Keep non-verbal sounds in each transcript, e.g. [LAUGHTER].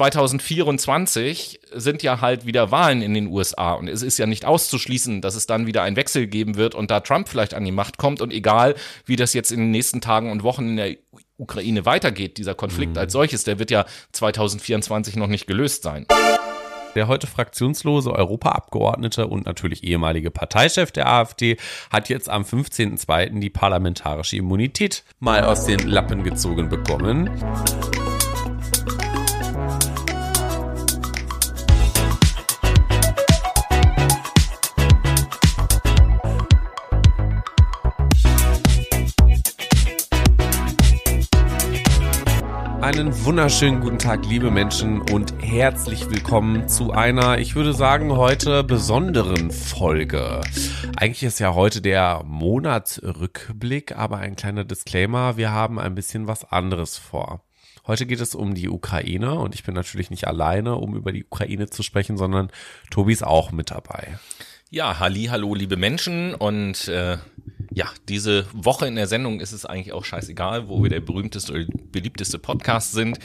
2024 sind ja halt wieder Wahlen in den USA und es ist ja nicht auszuschließen, dass es dann wieder einen Wechsel geben wird und da Trump vielleicht an die Macht kommt und egal, wie das jetzt in den nächsten Tagen und Wochen in der Ukraine weitergeht, dieser Konflikt mhm. als solches, der wird ja 2024 noch nicht gelöst sein. Der heute fraktionslose Europaabgeordnete und natürlich ehemalige Parteichef der AfD hat jetzt am 15.02. die parlamentarische Immunität mal aus den Lappen gezogen bekommen. Einen wunderschönen guten Tag, liebe Menschen, und herzlich willkommen zu einer, ich würde sagen, heute besonderen Folge. Eigentlich ist ja heute der Monatsrückblick, aber ein kleiner Disclaimer, wir haben ein bisschen was anderes vor. Heute geht es um die Ukraine und ich bin natürlich nicht alleine, um über die Ukraine zu sprechen, sondern Tobi ist auch mit dabei. Ja, halli, hallo, liebe Menschen und äh, ja, diese Woche in der Sendung ist es eigentlich auch scheißegal, wo wir der berühmteste oder beliebteste Podcast sind.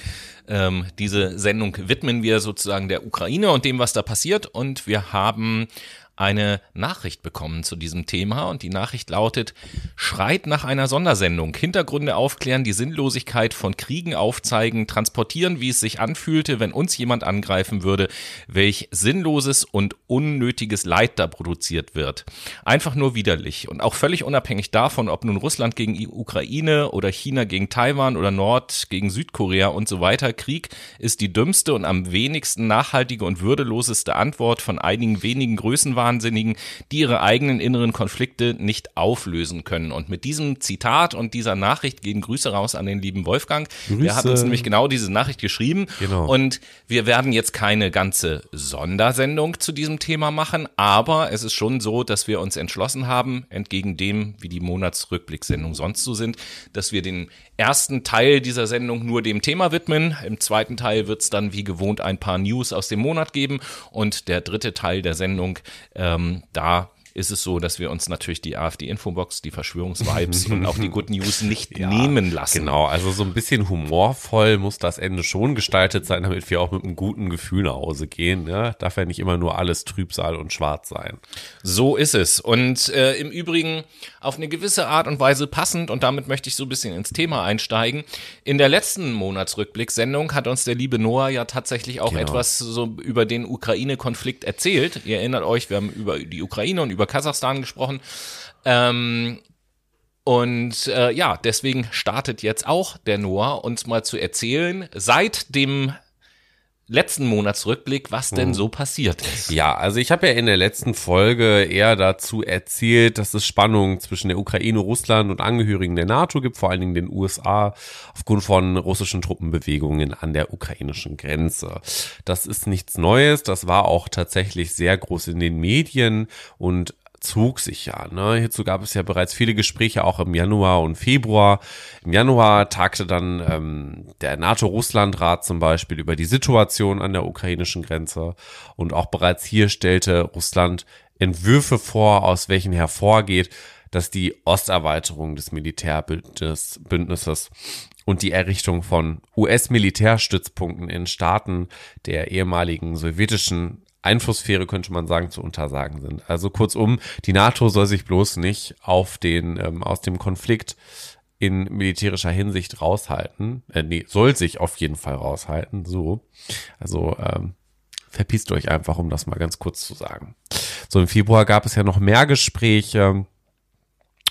Ähm, diese Sendung widmen wir sozusagen der Ukraine und dem, was da passiert. Und wir haben eine Nachricht bekommen zu diesem Thema. Und die Nachricht lautet, schreit nach einer Sondersendung, Hintergründe aufklären, die Sinnlosigkeit von Kriegen aufzeigen, transportieren, wie es sich anfühlte, wenn uns jemand angreifen würde, welch sinnloses und unnötiges Leid da produziert wird. Einfach nur widerlich und auch völlig unabhängig davon, ob nun Russland gegen Ukraine oder China gegen Taiwan oder Nord gegen Südkorea und so weiter, Krieg ist die dümmste und am wenigsten nachhaltige und würdeloseste Antwort von einigen wenigen Größenwagen Wahnsinnigen, die ihre eigenen inneren Konflikte nicht auflösen können. Und mit diesem Zitat und dieser Nachricht gehen Grüße raus an den lieben Wolfgang. Grüße. Der hat uns nämlich genau diese Nachricht geschrieben. Genau. Und wir werden jetzt keine ganze Sondersendung zu diesem Thema machen, aber es ist schon so, dass wir uns entschlossen haben, entgegen dem, wie die Monatsrückblicksendung sonst so sind, dass wir den ersten Teil dieser Sendung nur dem Thema widmen. Im zweiten Teil wird es dann wie gewohnt ein paar News aus dem Monat geben und der dritte Teil der Sendung, ähm, da ist es so, dass wir uns natürlich die AfD-Infobox, die Verschwörungsvibes [LAUGHS] und auch die Good News nicht ja, nehmen lassen. Genau, also so ein bisschen humorvoll muss das Ende schon gestaltet sein, damit wir auch mit einem guten Gefühl nach Hause gehen. Ja? Darf ja nicht immer nur alles Trübsal und Schwarz sein. So ist es. Und äh, im Übrigen auf eine gewisse Art und Weise passend, und damit möchte ich so ein bisschen ins Thema einsteigen. In der letzten Monatsrückblick-Sendung hat uns der liebe Noah ja tatsächlich auch genau. etwas so über den Ukraine-Konflikt erzählt. Ihr erinnert euch, wir haben über die Ukraine und über über Kasachstan gesprochen. Ähm, und äh, ja, deswegen startet jetzt auch der Noah, uns mal zu erzählen, seit dem letzten Monatsrückblick, was denn hm. so passiert ist. Ja, also ich habe ja in der letzten Folge eher dazu erzählt, dass es Spannungen zwischen der Ukraine, Russland und Angehörigen der NATO gibt, vor allen Dingen den USA, aufgrund von russischen Truppenbewegungen an der ukrainischen Grenze. Das ist nichts Neues, das war auch tatsächlich sehr groß in den Medien und zog sich ja. Ne? Hierzu gab es ja bereits viele Gespräche auch im Januar und Februar. Im Januar tagte dann ähm, der NATO-Russland-Rat zum Beispiel über die Situation an der ukrainischen Grenze. Und auch bereits hier stellte Russland Entwürfe vor, aus welchen hervorgeht, dass die Osterweiterung des Militärbündnisses und die Errichtung von US-Militärstützpunkten in Staaten der ehemaligen sowjetischen Einflusssphäre, könnte man sagen, zu untersagen sind. Also kurzum, die NATO soll sich bloß nicht auf den, ähm, aus dem Konflikt in militärischer Hinsicht raushalten. Äh, nee, soll sich auf jeden Fall raushalten. So. Also, ähm, verpisst euch einfach, um das mal ganz kurz zu sagen. So, im Februar gab es ja noch mehr Gespräche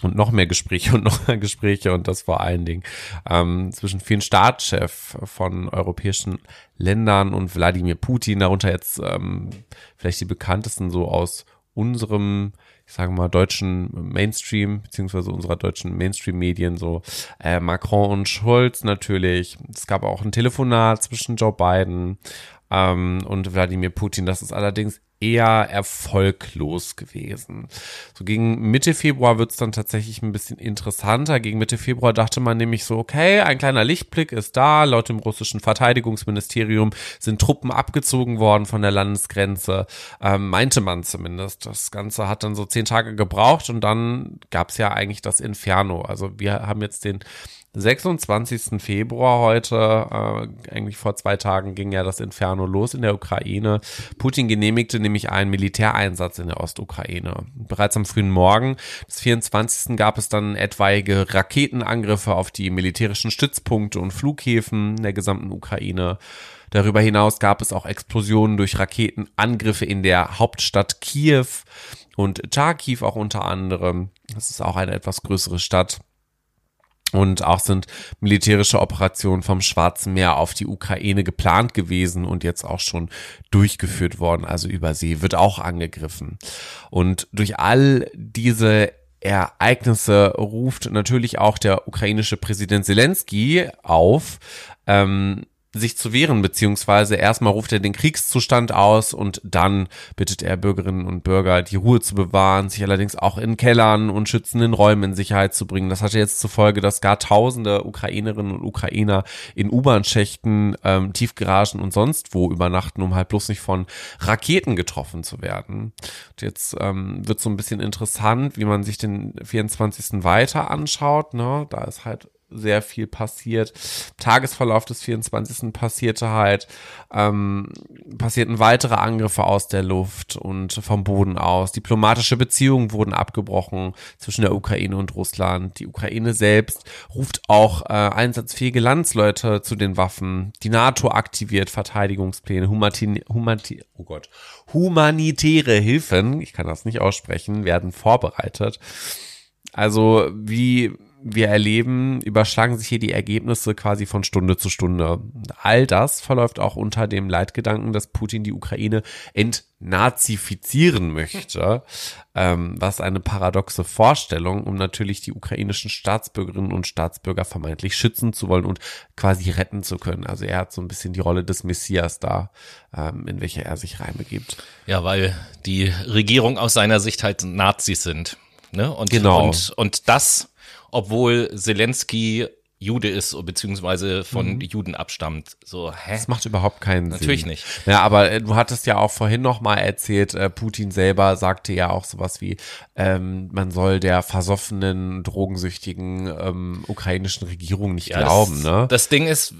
und noch mehr Gespräche und noch mehr Gespräche und das vor allen Dingen ähm, zwischen vielen Staatschefs von europäischen Ländern und Wladimir Putin, darunter jetzt ähm, vielleicht die bekanntesten so aus unserem, ich sage mal, deutschen Mainstream, beziehungsweise unserer deutschen Mainstream-Medien, so äh, Macron und Scholz natürlich. Es gab auch ein Telefonat zwischen Joe Biden ähm, und Wladimir Putin. Das ist allerdings eher erfolglos gewesen. So gegen Mitte Februar wird es dann tatsächlich ein bisschen interessanter. Gegen Mitte Februar dachte man nämlich so, okay, ein kleiner Lichtblick ist da. Laut dem russischen Verteidigungsministerium sind Truppen abgezogen worden von der Landesgrenze. Ähm, meinte man zumindest. Das Ganze hat dann so zehn Tage gebraucht und dann gab es ja eigentlich das Inferno. Also wir haben jetzt den 26. Februar heute, äh, eigentlich vor zwei Tagen, ging ja das Inferno los in der Ukraine. Putin genehmigte nämlich einen Militäreinsatz in der Ostukraine. Bereits am frühen Morgen des 24. gab es dann etwaige Raketenangriffe auf die militärischen Stützpunkte und Flughäfen der gesamten Ukraine. Darüber hinaus gab es auch Explosionen durch Raketenangriffe in der Hauptstadt Kiew und Charkiw auch unter anderem. Das ist auch eine etwas größere Stadt. Und auch sind militärische Operationen vom Schwarzen Meer auf die Ukraine geplant gewesen und jetzt auch schon durchgeführt worden. Also über See wird auch angegriffen. Und durch all diese Ereignisse ruft natürlich auch der ukrainische Präsident Zelensky auf, ähm, sich zu wehren, beziehungsweise erstmal ruft er den Kriegszustand aus und dann bittet er Bürgerinnen und Bürger, die Ruhe zu bewahren, sich allerdings auch in Kellern und schützenden Räumen in Sicherheit zu bringen. Das hatte jetzt zur Folge, dass gar tausende Ukrainerinnen und Ukrainer in U-Bahn-Schächten, ähm, Tiefgaragen und sonst wo übernachten, um halt bloß nicht von Raketen getroffen zu werden. Und jetzt ähm, wird so ein bisschen interessant, wie man sich den 24. weiter anschaut. Ne? Da ist halt sehr viel passiert. Tagesverlauf des 24. passierte halt, ähm, passierten weitere Angriffe aus der Luft und vom Boden aus. Diplomatische Beziehungen wurden abgebrochen zwischen der Ukraine und Russland. Die Ukraine selbst ruft auch äh, einsatzfähige Landsleute zu den Waffen. Die NATO aktiviert Verteidigungspläne, Humanitär, Humanitär, oh Gott, humanitäre Hilfen, ich kann das nicht aussprechen, werden vorbereitet. Also wie wir erleben, überschlagen sich hier die Ergebnisse quasi von Stunde zu Stunde. All das verläuft auch unter dem Leitgedanken, dass Putin die Ukraine entnazifizieren möchte, [LAUGHS] ähm, was eine paradoxe Vorstellung, um natürlich die ukrainischen Staatsbürgerinnen und Staatsbürger vermeintlich schützen zu wollen und quasi retten zu können. Also er hat so ein bisschen die Rolle des Messias da, ähm, in welche er sich reinbegibt. Ja, weil die Regierung aus seiner Sicht halt Nazis sind. Ne? Und, genau. und, und das obwohl Zelensky Jude ist, beziehungsweise von mhm. Juden abstammt. So, hä? Das macht überhaupt keinen Natürlich Sinn. Natürlich nicht. Ja, aber äh, du hattest ja auch vorhin noch mal erzählt, äh, Putin selber sagte ja auch sowas wie, ähm, man soll der versoffenen, drogensüchtigen ähm, ukrainischen Regierung nicht ja, glauben. Das, ne? das Ding ist,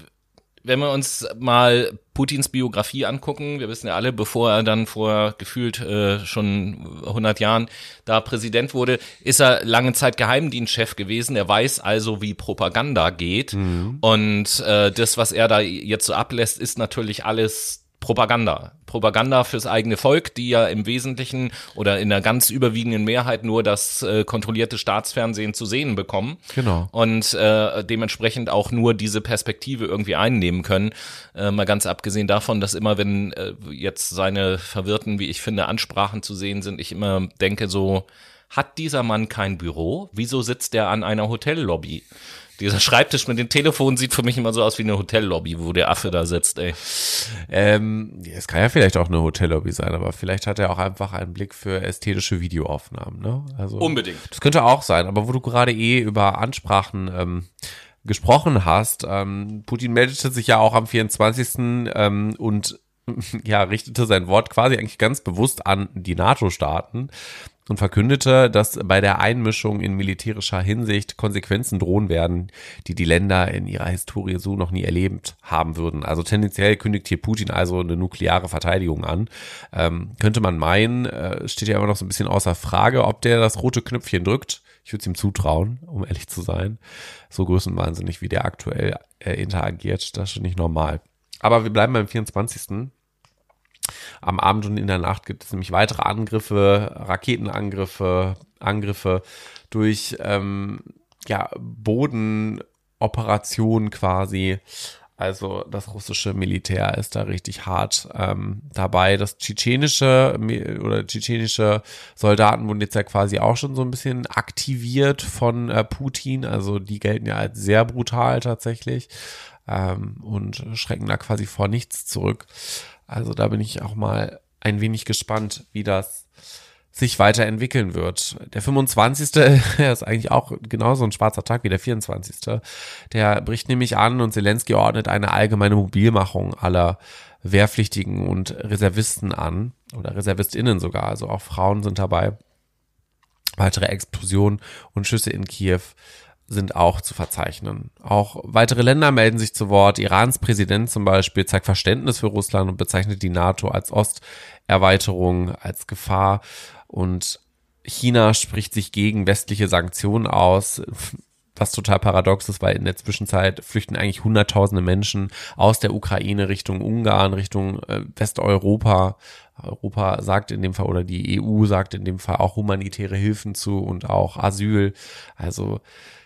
wenn wir uns mal Putins Biografie angucken, wir wissen ja alle, bevor er dann vor gefühlt äh, schon 100 Jahren da Präsident wurde, ist er lange Zeit Geheimdienstchef gewesen. Er weiß also, wie Propaganda geht. Mhm. Und äh, das, was er da jetzt so ablässt, ist natürlich alles Propaganda. Propaganda fürs eigene Volk, die ja im Wesentlichen oder in der ganz überwiegenden Mehrheit nur das äh, kontrollierte Staatsfernsehen zu sehen bekommen. Genau. Und äh, dementsprechend auch nur diese Perspektive irgendwie einnehmen können. Äh, mal ganz abgesehen davon, dass immer, wenn äh, jetzt seine verwirrten, wie ich finde, Ansprachen zu sehen sind, ich immer denke so, hat dieser Mann kein Büro? Wieso sitzt er an einer Hotellobby? Dieser Schreibtisch mit dem Telefon sieht für mich immer so aus wie eine Hotellobby, wo der Affe da sitzt, ey. Ähm, es kann ja vielleicht auch eine Hotellobby sein, aber vielleicht hat er auch einfach einen Blick für ästhetische Videoaufnahmen, ne? Also, Unbedingt. Das könnte auch sein, aber wo du gerade eh über Ansprachen ähm, gesprochen hast, ähm, Putin meldete sich ja auch am 24. Ähm, und [LAUGHS] ja, richtete sein Wort quasi eigentlich ganz bewusst an die NATO-Staaten und verkündete, dass bei der Einmischung in militärischer Hinsicht Konsequenzen drohen werden, die die Länder in ihrer Historie so noch nie erlebt haben würden. Also tendenziell kündigt hier Putin also eine nukleare Verteidigung an. Ähm, könnte man meinen, äh, steht ja immer noch so ein bisschen außer Frage, ob der das rote Knöpfchen drückt. Ich würde es ihm zutrauen, um ehrlich zu sein. So größenwahnsinnig, wie der aktuell äh, interagiert, das ist nicht normal. Aber wir bleiben beim 24. Am Abend und in der Nacht gibt es nämlich weitere Angriffe, Raketenangriffe, Angriffe durch ähm, ja, Bodenoperationen quasi. Also das russische Militär ist da richtig hart ähm, dabei. Das tschetschenische oder tschetschenische Soldaten wurden jetzt ja quasi auch schon so ein bisschen aktiviert von äh, Putin. Also die gelten ja als sehr brutal tatsächlich ähm, und schrecken da quasi vor nichts zurück. Also da bin ich auch mal ein wenig gespannt, wie das sich weiterentwickeln wird. Der 25. [LAUGHS] der ist eigentlich auch genauso ein schwarzer Tag wie der 24. Der bricht nämlich an und Zelensky ordnet eine allgemeine Mobilmachung aller Wehrpflichtigen und Reservisten an oder Reservistinnen sogar, also auch Frauen sind dabei. Weitere Explosionen und Schüsse in Kiew sind auch zu verzeichnen. Auch weitere Länder melden sich zu Wort. Irans Präsident zum Beispiel zeigt Verständnis für Russland und bezeichnet die NATO als Osterweiterung, als Gefahr. Und China spricht sich gegen westliche Sanktionen aus, was total paradox ist, weil in der Zwischenzeit flüchten eigentlich hunderttausende Menschen aus der Ukraine Richtung Ungarn, Richtung äh, Westeuropa. Europa sagt in dem Fall oder die EU sagt in dem Fall auch humanitäre Hilfen zu und auch Asyl. Also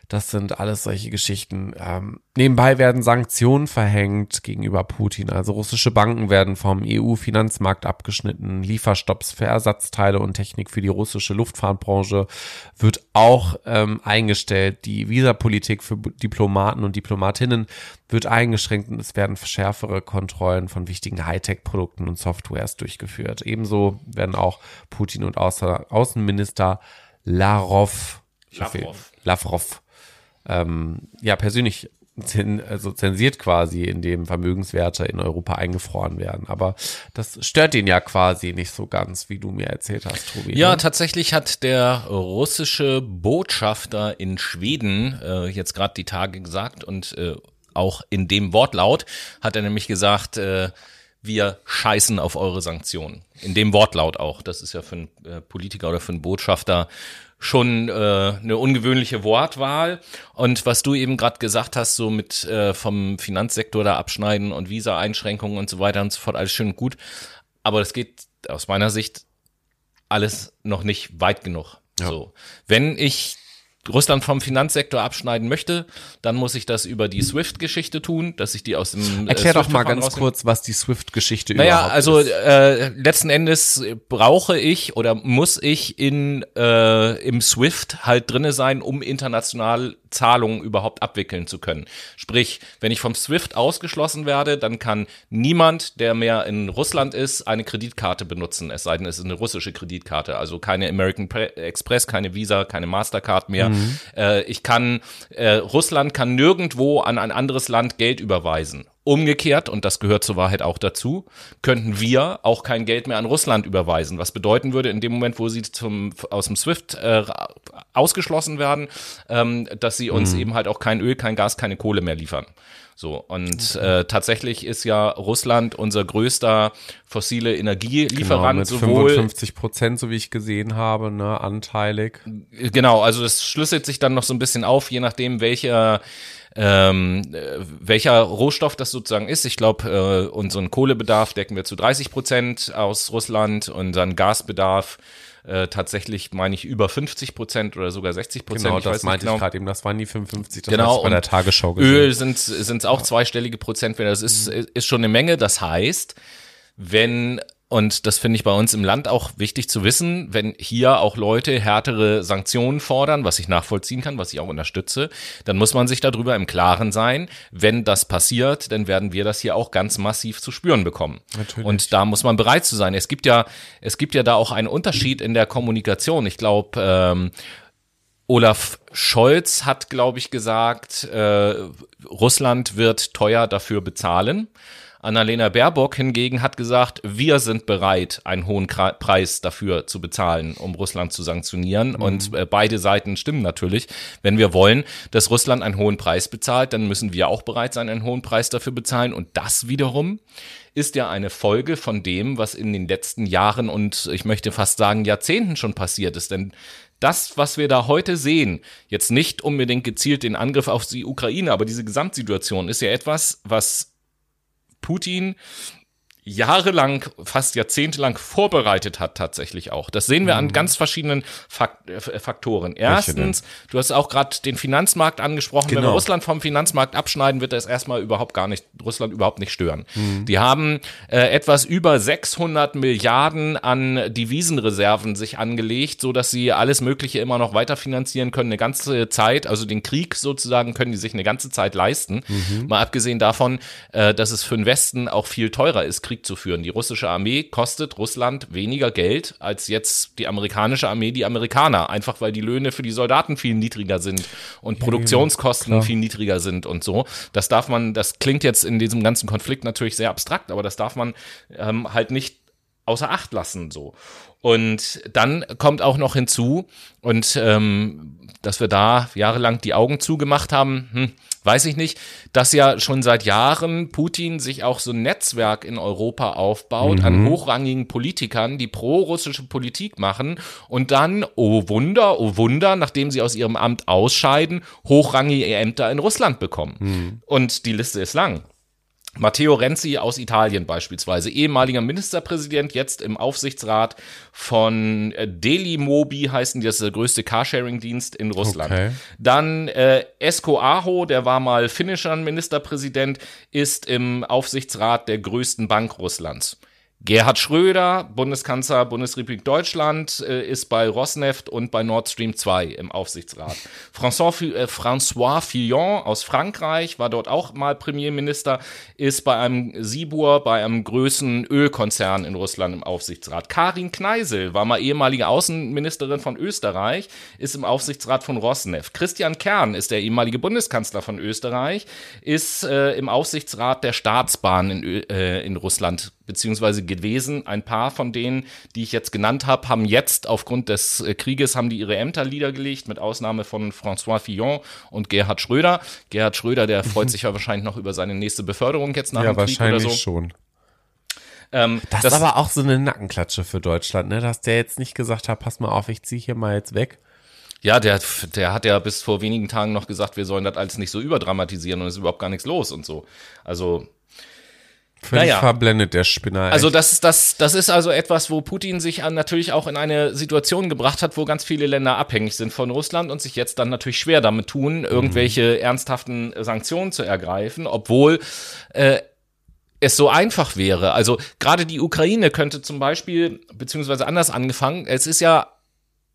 das sind alles solche Geschichten. Ähm, nebenbei werden Sanktionen verhängt gegenüber Putin. Also russische Banken werden vom EU-Finanzmarkt abgeschnitten. Lieferstopps für Ersatzteile und Technik für die russische Luftfahrtbranche wird auch ähm, eingestellt. Die Visapolitik für Diplomaten und Diplomatinnen wird eingeschränkt und es werden schärfere Kontrollen von wichtigen Hightech-Produkten und Softwares durchgeführt. Ebenso werden auch Putin und Außenminister Lavrov Lavrov. Lavrov ähm, ja persönlich also zensiert quasi, indem Vermögenswerte in Europa eingefroren werden. Aber das stört ihn ja quasi nicht so ganz, wie du mir erzählt hast, Tobi. Ja, ne? tatsächlich hat der russische Botschafter in Schweden äh, jetzt gerade die Tage gesagt und äh, auch in dem Wortlaut hat er nämlich gesagt, äh, wir scheißen auf eure Sanktionen. In dem Wortlaut auch. Das ist ja für einen äh, Politiker oder für einen Botschafter schon äh, eine ungewöhnliche Wortwahl. Und was du eben gerade gesagt hast, so mit äh, vom Finanzsektor da abschneiden und Visa-Einschränkungen und so weiter und so fort, alles schön und gut. Aber das geht aus meiner Sicht alles noch nicht weit genug. Ja. So, wenn ich Russland vom Finanzsektor abschneiden möchte, dann muss ich das über die SWIFT-Geschichte tun, dass ich die aus dem äh, Erklär doch mal ganz rausnehme. kurz, was die SWIFT-Geschichte naja, überhaupt also, ist. Naja, also äh, letzten Endes brauche ich oder muss ich in äh, im SWIFT halt drinne sein, um international Zahlungen überhaupt abwickeln zu können. Sprich, wenn ich vom SWIFT ausgeschlossen werde, dann kann niemand, der mehr in Russland ist, eine Kreditkarte benutzen, es sei denn, es ist eine russische Kreditkarte, also keine American Express, keine Visa, keine Mastercard mehr. Mhm. Äh, ich kann, äh, Russland kann nirgendwo an ein anderes Land Geld überweisen. Umgekehrt, und das gehört zur Wahrheit auch dazu, könnten wir auch kein Geld mehr an Russland überweisen, was bedeuten würde, in dem Moment, wo sie zum, aus dem SWIFT äh, ausgeschlossen werden, ähm, dass sie uns mhm. eben halt auch kein Öl, kein Gas, keine Kohle mehr liefern. So, und okay. äh, tatsächlich ist ja Russland unser größter fossile Energielieferant. Genau, mit sowohl 55 Prozent, so wie ich gesehen habe, ne, anteilig. Genau, also das schlüsselt sich dann noch so ein bisschen auf, je nachdem, welcher ähm, welcher Rohstoff das sozusagen ist. Ich glaube, äh, unseren Kohlebedarf decken wir zu 30 Prozent aus Russland, unseren Gasbedarf äh, tatsächlich, meine ich, über 50 Prozent oder sogar 60 Prozent. Genau, das meinte genau. ich gerade eben, das waren die 55, das genau, bei der Tagesschau gesehen. Öl sind es auch ja. zweistellige Prozentwerte, das ist, ist schon eine Menge. Das heißt, wenn und das finde ich bei uns im Land auch wichtig zu wissen, wenn hier auch Leute härtere Sanktionen fordern, was ich nachvollziehen kann, was ich auch unterstütze, dann muss man sich darüber im Klaren sein, wenn das passiert, dann werden wir das hier auch ganz massiv zu spüren bekommen. Natürlich. Und da muss man bereit zu sein. Es gibt ja, es gibt ja da auch einen Unterschied in der Kommunikation. Ich glaube, ähm, Olaf Scholz hat, glaube ich, gesagt, äh, Russland wird teuer dafür bezahlen. Annalena Baerbock hingegen hat gesagt, wir sind bereit, einen hohen Preis dafür zu bezahlen, um Russland zu sanktionieren. Mhm. Und äh, beide Seiten stimmen natürlich. Wenn wir wollen, dass Russland einen hohen Preis bezahlt, dann müssen wir auch bereit sein, einen hohen Preis dafür bezahlen. Und das wiederum ist ja eine Folge von dem, was in den letzten Jahren und ich möchte fast sagen Jahrzehnten schon passiert ist. Denn das, was wir da heute sehen, jetzt nicht unbedingt gezielt den Angriff auf die Ukraine, aber diese Gesamtsituation ist ja etwas, was Putin jahrelang, fast jahrzehntelang vorbereitet hat tatsächlich auch. Das sehen wir an mhm. ganz verschiedenen Fakt äh, Faktoren. Erstens, du hast auch gerade den Finanzmarkt angesprochen. Genau. Wenn wir genau. Russland vom Finanzmarkt abschneiden, wird das erstmal überhaupt gar nicht, Russland überhaupt nicht stören. Mhm. Die haben äh, etwas über 600 Milliarden an Devisenreserven sich angelegt, so dass sie alles Mögliche immer noch weiterfinanzieren können, eine ganze Zeit. Also den Krieg sozusagen können die sich eine ganze Zeit leisten. Mhm. Mal abgesehen davon, äh, dass es für den Westen auch viel teurer ist, Krieg zu führen. Die russische Armee kostet Russland weniger Geld als jetzt die amerikanische Armee, die Amerikaner, einfach weil die Löhne für die Soldaten viel niedriger sind und Produktionskosten klar. viel niedriger sind und so. Das darf man, das klingt jetzt in diesem ganzen Konflikt natürlich sehr abstrakt, aber das darf man ähm, halt nicht außer Acht lassen so. Und dann kommt auch noch hinzu, und ähm, dass wir da jahrelang die Augen zugemacht haben, hm, weiß ich nicht, dass ja schon seit Jahren Putin sich auch so ein Netzwerk in Europa aufbaut an hochrangigen Politikern, die pro-russische Politik machen und dann, oh Wunder, oh Wunder, nachdem sie aus ihrem Amt ausscheiden, hochrangige Ämter in Russland bekommen. Und die Liste ist lang. Matteo Renzi aus Italien beispielsweise, ehemaliger Ministerpräsident, jetzt im Aufsichtsrat von äh, Delimobi heißen die, das ist der größte Carsharing-Dienst in Russland. Okay. Dann äh, Esko Aho, der war mal finnischer Ministerpräsident, ist im Aufsichtsrat der größten Bank Russlands. Gerhard Schröder, Bundeskanzler Bundesrepublik Deutschland, äh, ist bei Rosneft und bei Nord Stream 2 im Aufsichtsrat. François, äh, François Fillon aus Frankreich war dort auch mal Premierminister, ist bei einem Sibur, bei einem größten Ölkonzern in Russland im Aufsichtsrat. Karin Kneisel war mal ehemalige Außenministerin von Österreich, ist im Aufsichtsrat von Rosneft. Christian Kern ist der ehemalige Bundeskanzler von Österreich, ist äh, im Aufsichtsrat der Staatsbahn in, äh, in Russland beziehungsweise gewesen. Ein paar von denen, die ich jetzt genannt habe, haben jetzt aufgrund des äh, Krieges haben die ihre Ämter niedergelegt, mit Ausnahme von François Fillon und Gerhard Schröder. Gerhard Schröder, der freut [LAUGHS] sich ja wahrscheinlich noch über seine nächste Beförderung jetzt nach Ja, dem Krieg oder wahrscheinlich so. schon. Ähm, Das, ist aber auch so eine Nackenklatsche für Deutschland, ne? Dass der jetzt nicht gesagt hat, pass mal auf, ich ziehe hier mal jetzt weg. Ja, der, der hat ja bis vor wenigen Tagen noch gesagt, wir sollen das alles nicht so überdramatisieren und es ist überhaupt gar nichts los und so. Also, Völlig Naja. verblendet, der Spinner. also echt. das, das, das ist also etwas, wo Putin sich natürlich auch in eine Situation gebracht hat, wo ganz viele Länder abhängig sind von Russland und sich jetzt dann natürlich schwer damit tun, irgendwelche ernsthaften Sanktionen zu ergreifen, obwohl äh, es so einfach wäre. Also gerade die Ukraine könnte zum Beispiel, beziehungsweise anders angefangen, es ist ja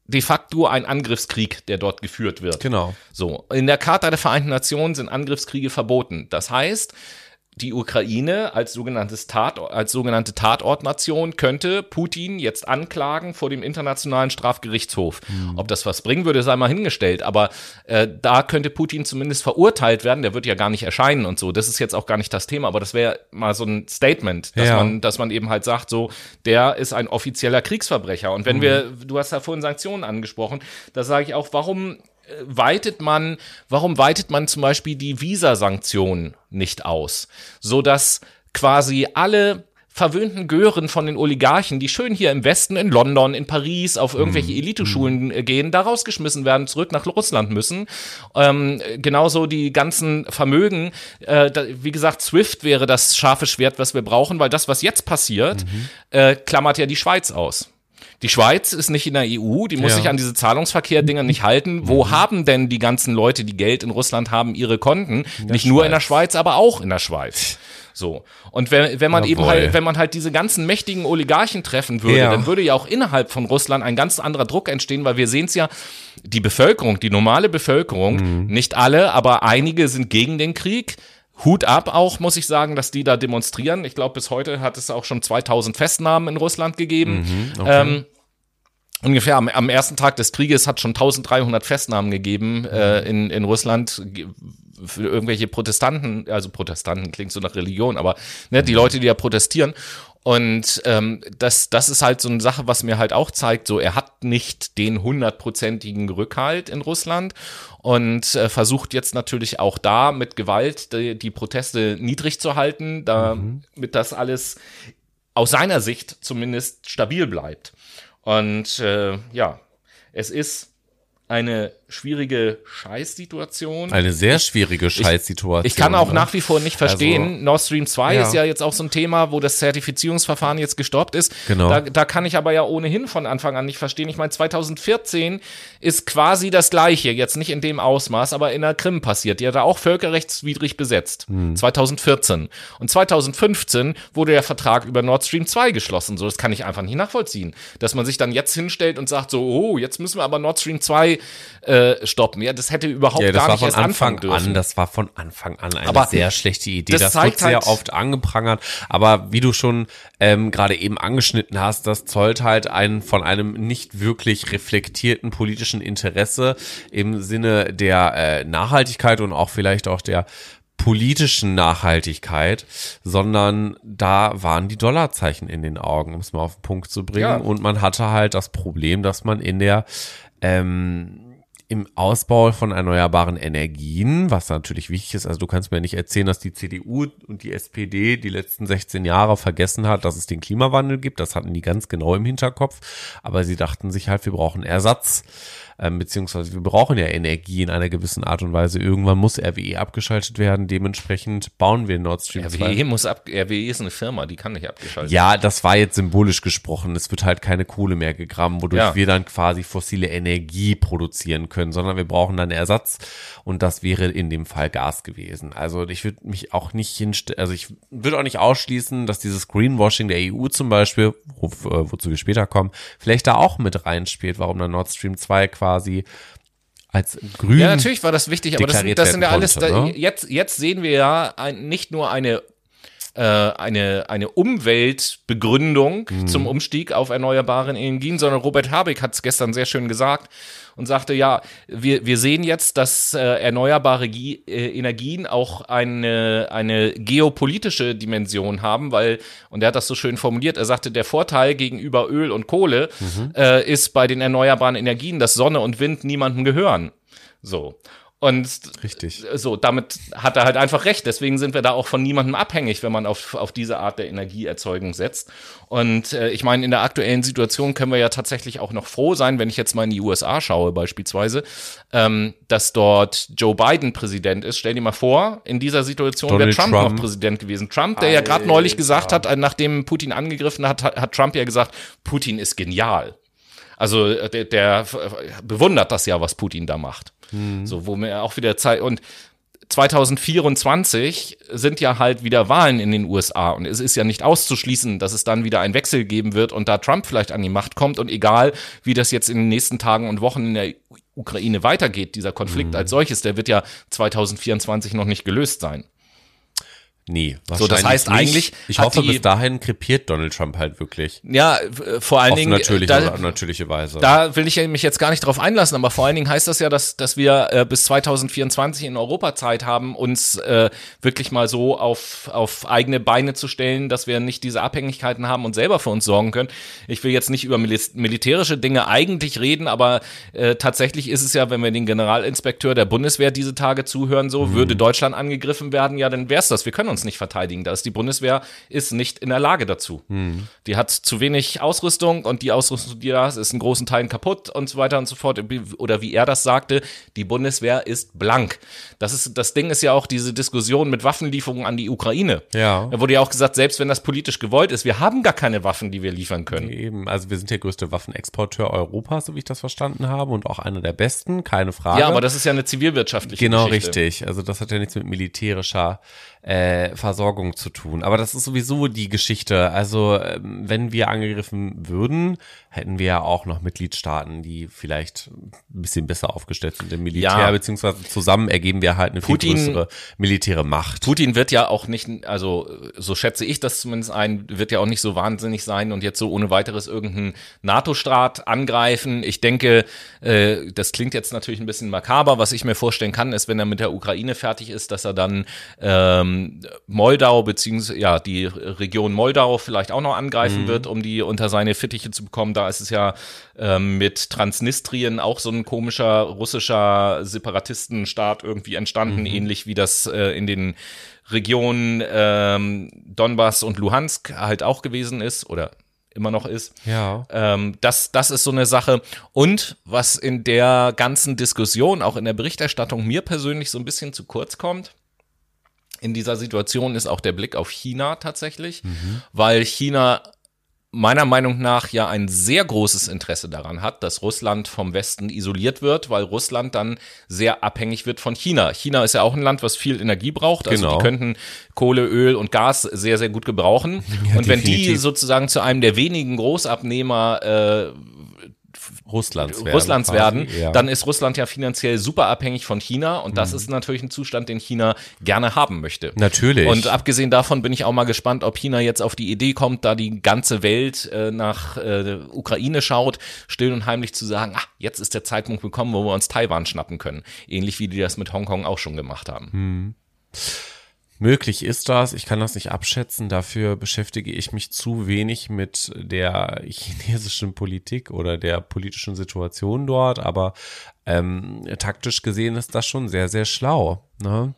de facto ein Angriffskrieg, der dort geführt wird. Genau. So, in der Charta der Vereinten Nationen sind Angriffskriege verboten. Das heißt, die Ukraine als sogenanntes Tat, als sogenannte Tatortnation könnte Putin jetzt anklagen vor dem Internationalen Strafgerichtshof. Ob das was bringen würde, sei mal hingestellt. Aber äh, da könnte Putin zumindest verurteilt werden. Der wird ja gar nicht erscheinen und so. Das ist jetzt auch gar nicht das Thema. Aber das wäre mal so ein Statement, dass Ja. man, dass man eben halt sagt, so, der ist ein offizieller Kriegsverbrecher. Und wenn wir, du hast ja vorhin Sanktionen angesprochen, da sage ich auch, warum weitet man, warum weitet man zum Beispiel die Visa-Sanktionen nicht aus, so dass quasi alle verwöhnten Gören von den Oligarchen, die schön hier im Westen, in London, in Paris, auf irgendwelche Eliteschulen äh, gehen, da rausgeschmissen werden, zurück nach Russland müssen. Ähm, genauso die ganzen Vermögen. Äh, da, wie gesagt, SWIFT wäre das scharfe Schwert, was wir brauchen, weil das, was jetzt passiert, äh, klammert ja die Schweiz aus. Die Schweiz ist nicht in der EU, die muss Ja. sich an diese Zahlungsverkehr-Dinger nicht halten. Wo haben denn die ganzen Leute, die Geld in Russland haben, ihre Konten? Nicht nur in der Schweiz, aber auch in der Schweiz. So. Und wenn, wenn man eben Jawohl. halt, wenn man halt diese ganzen mächtigen Oligarchen treffen würde, Ja. dann würde ja auch innerhalb von Russland ein ganz anderer Druck entstehen, weil wir sehen es ja, die Bevölkerung, die normale Bevölkerung, nicht alle, aber einige sind gegen den Krieg. Hut ab auch, muss ich sagen, dass die da demonstrieren. Ich glaube, bis heute hat es auch schon 2000 Festnahmen in Russland gegeben. ähm, ungefähr am, am ersten Tag des Krieges hat schon 1300 Festnahmen gegeben äh, in, in Russland für irgendwelche Protestanten, also Protestanten klingt so nach Religion, aber ne, die Leute, die da protestieren. Und ähm, das, das ist halt so eine Sache, was mir halt auch zeigt, so er hat nicht den hundertprozentigen Rückhalt in Russland und äh, versucht jetzt natürlich auch da mit Gewalt die, die Proteste niedrig zu halten, damit das alles aus seiner Sicht zumindest stabil bleibt. Und äh, ja, es ist eine schwierige Scheißsituation. Eine sehr schwierige Scheißsituation. Ich kann auch ne? nach wie vor nicht verstehen. Also- Nord Stream 2 Ja. ist ja jetzt auch so ein Thema, wo das Zertifizierungsverfahren jetzt gestoppt ist. Genau. Da, da kann ich aber ja ohnehin von Anfang an nicht verstehen. Ich meine, 2014 ist quasi das Gleiche, jetzt nicht in dem Ausmaß, aber in der Krim passiert. Die hat da auch völkerrechtswidrig besetzt. Hm. 2014. Und 2015 wurde der Vertrag über Nord Stream 2 geschlossen. So, das kann ich einfach nicht nachvollziehen. Dass man sich dann jetzt hinstellt und sagt so, oh, jetzt müssen wir aber Nord Stream 2 äh, äh, stoppen. Ja, das hätte überhaupt Ja, das gar war nicht von erst Anfang anfangen dürfen. an, das war von Anfang an eine Aber sehr schlechte Idee. das Das, wird sehr halt- oft angeprangert. Aber wie du schon ähm, gerade eben angeschnitten hast, das zollt halt einen von einem nicht wirklich reflektierten politischen Interesse im Sinne der äh, Nachhaltigkeit und auch vielleicht auch der politischen Nachhaltigkeit, sondern da waren die Dollarzeichen in den Augen, um es mal auf den Punkt zu bringen. Ja. Und man hatte halt das Problem, dass man in der ähm, im Ausbau von erneuerbaren Energien, was natürlich wichtig ist, also du kannst mir nicht erzählen, dass die CDU und die SPD die letzten 16 Jahre vergessen hat, dass es den Klimawandel gibt. Das hatten die ganz genau im Hinterkopf. Aber sie dachten sich halt, wir brauchen Ersatz, ähm, beziehungsweise wir brauchen ja Energie in einer gewissen Art und Weise. Irgendwann muss RWE abgeschaltet werden. Dementsprechend bauen wir Nord Stream 2. RWE muss ab, RWE ist eine Firma, die kann nicht abgeschaltet Ja, das war jetzt symbolisch gesprochen. Es wird halt keine Kohle mehr gegraben, wodurch Ja. wir dann quasi fossile Energie produzieren können, sondern wir brauchen dann Ersatz und das wäre in dem Fall Gas gewesen. Also ich würde mich auch nicht hinstellen, also ich würde auch nicht ausschließen, dass dieses Greenwashing der EU zum Beispiel, wo, äh, wozu wir später kommen, vielleicht da auch mit reinspielt, warum dann Nord Stream 2 quasi als grün Ja, natürlich war das wichtig, aber das, sind- das sind ja alles, konnte, da, ne? jetzt, jetzt sehen wir ja ein, nicht nur eine, äh, eine, eine Umweltbegründung Mhm. zum Umstieg auf erneuerbare Energien, sondern Robert Habeck hat es gestern sehr schön gesagt und sagte, ja, wir, wir sehen jetzt, dass äh, erneuerbare Gi äh, Energien auch eine, eine geopolitische Dimension haben, weil, und er hat das so schön formuliert, er sagte, der Vorteil gegenüber Öl und Kohle Mhm. äh, ist bei den erneuerbaren Energien, dass Sonne und Wind niemandem gehören. So. Und Richtig. so, damit hat er halt einfach recht. Deswegen sind wir da auch von niemandem abhängig, wenn man auf, auf diese Art der Energieerzeugung setzt. Und äh, ich meine, in der aktuellen Situation können wir ja tatsächlich auch noch froh sein, wenn ich jetzt mal in die USA schaue beispielsweise, ähm, dass dort Joe Biden Präsident ist. Stell dir mal vor, in dieser Situation wäre Trump, Trump. noch Präsident gewesen. Trump, der ja gerade neulich gesagt hat, nachdem Putin angegriffen hat, hat, hat Trump ja gesagt, Putin ist genial. Also äh, der, der äh, bewundert das ja, was Putin da macht. So, wo mir auch wieder Zeit und 2024 sind ja halt wieder Wahlen in den USA und es ist ja nicht auszuschließen, dass es dann wieder einen Wechsel geben wird und da Trump vielleicht an die Macht kommt und egal, wie das jetzt in den nächsten Tagen und Wochen in der Ukraine weitergeht, dieser Konflikt als solches, der wird ja 2024 noch nicht gelöst sein. Nee, So, das heißt nicht. eigentlich ich hoffe, die- bis dahin krepiert Donald Trump halt wirklich. Ja, äh, vor allen Auf Dingen natürliche da, oder natürliche Weise. Da will ich mich jetzt gar nicht drauf einlassen, aber vor allen Dingen heißt das ja, dass, dass wir äh, bis 2024 in Europa Zeit haben, uns äh, wirklich mal so auf, auf eigene Beine zu stellen, dass wir nicht diese Abhängigkeiten haben und selber für uns sorgen können. Ich will jetzt nicht über milis- militärische Dinge eigentlich reden, aber äh, tatsächlich ist es ja, wenn wir den Generalinspekteur der Bundeswehr diese Tage zuhören, so würde Deutschland angegriffen werden, ja, dann wär's das. Wir können uns nicht verteidigen. Da ist die Bundeswehr ist nicht in der Lage dazu. Die hat zu wenig Ausrüstung und die Ausrüstung, die da ist, ist in großen Teilen kaputt und so weiter und so fort. Oder wie er das sagte, die Bundeswehr ist blank. Das ist, das Ding ist ja auch diese Diskussion mit Waffenlieferungen an die Ukraine. Ja. Da wurde ja auch gesagt, selbst wenn das politisch gewollt ist, wir haben gar keine Waffen, die wir liefern können. Eben, also wir sind der größte Waffenexporteur Europas, so wie ich das verstanden habe, und auch einer der besten, keine Frage. Ja, aber das ist ja eine zivilwirtschaftliche Genau Geschichte. richtig. Also das hat ja nichts mit militärischer äh, Versorgung zu tun. Aber das ist sowieso die Geschichte. Also ähm, wenn wir angegriffen würden, hätten wir ja auch noch Mitgliedstaaten, die vielleicht ein bisschen besser aufgestellt sind im Militär, Ja. beziehungsweise zusammen ergeben wir halt eine viel Putin- größere militäre Macht. Putin wird ja auch nicht, also so schätze ich das zumindest ein, wird ja auch nicht so wahnsinnig sein und jetzt so ohne weiteres irgendeinen NATO-Staat angreifen. Ich denke, äh, das klingt jetzt natürlich ein bisschen makaber. Was ich mir vorstellen kann, ist, wenn er mit der Ukraine fertig ist, dass er dann ähm, Moldau beziehungsweise ja die Region Moldau vielleicht auch noch angreifen wird, um die unter seine Fittiche zu bekommen. Da ist es ja ähm, mit Transnistrien auch so ein komischer russischer Separatistenstaat irgendwie entstanden, ähnlich wie das äh, in den Regionen ähm, Donbass und Luhansk halt auch gewesen ist oder immer noch ist. Ja. Ähm, das, das ist so eine Sache. Und was in der ganzen Diskussion, auch in der Berichterstattung, mir persönlich so ein bisschen zu kurz kommt, in dieser Situation ist auch der Blick auf China tatsächlich, weil China meiner Meinung nach ja ein sehr großes Interesse daran hat, dass Russland vom Westen isoliert wird, weil Russland dann sehr abhängig wird von China. China ist ja auch ein Land, was viel Energie braucht. Also Genau. die könnten Kohle, Öl und Gas sehr, sehr gut gebrauchen. [LAUGHS] Ja, und wenn die definitiv. sozusagen zu einem der wenigen Großabnehmer äh, Russlands werden. Russlands quasi, werden, ja. dann ist Russland ja finanziell super abhängig von China und das ist natürlich ein Zustand, den China gerne haben möchte. Natürlich. Und abgesehen davon bin ich auch mal gespannt, ob China jetzt auf die Idee kommt, da die ganze Welt äh, nach äh, Ukraine schaut, still und heimlich zu sagen, ah, jetzt ist der Zeitpunkt gekommen, wo wir uns Taiwan schnappen können. Ähnlich wie die das mit Hongkong auch schon gemacht haben. Möglich ist das, ich kann das nicht abschätzen, dafür beschäftige ich mich zu wenig mit der [LAUGHS] chinesischen Politik oder der politischen Situation dort, aber ähm, taktisch gesehen ist das schon sehr, sehr schlau. Ne?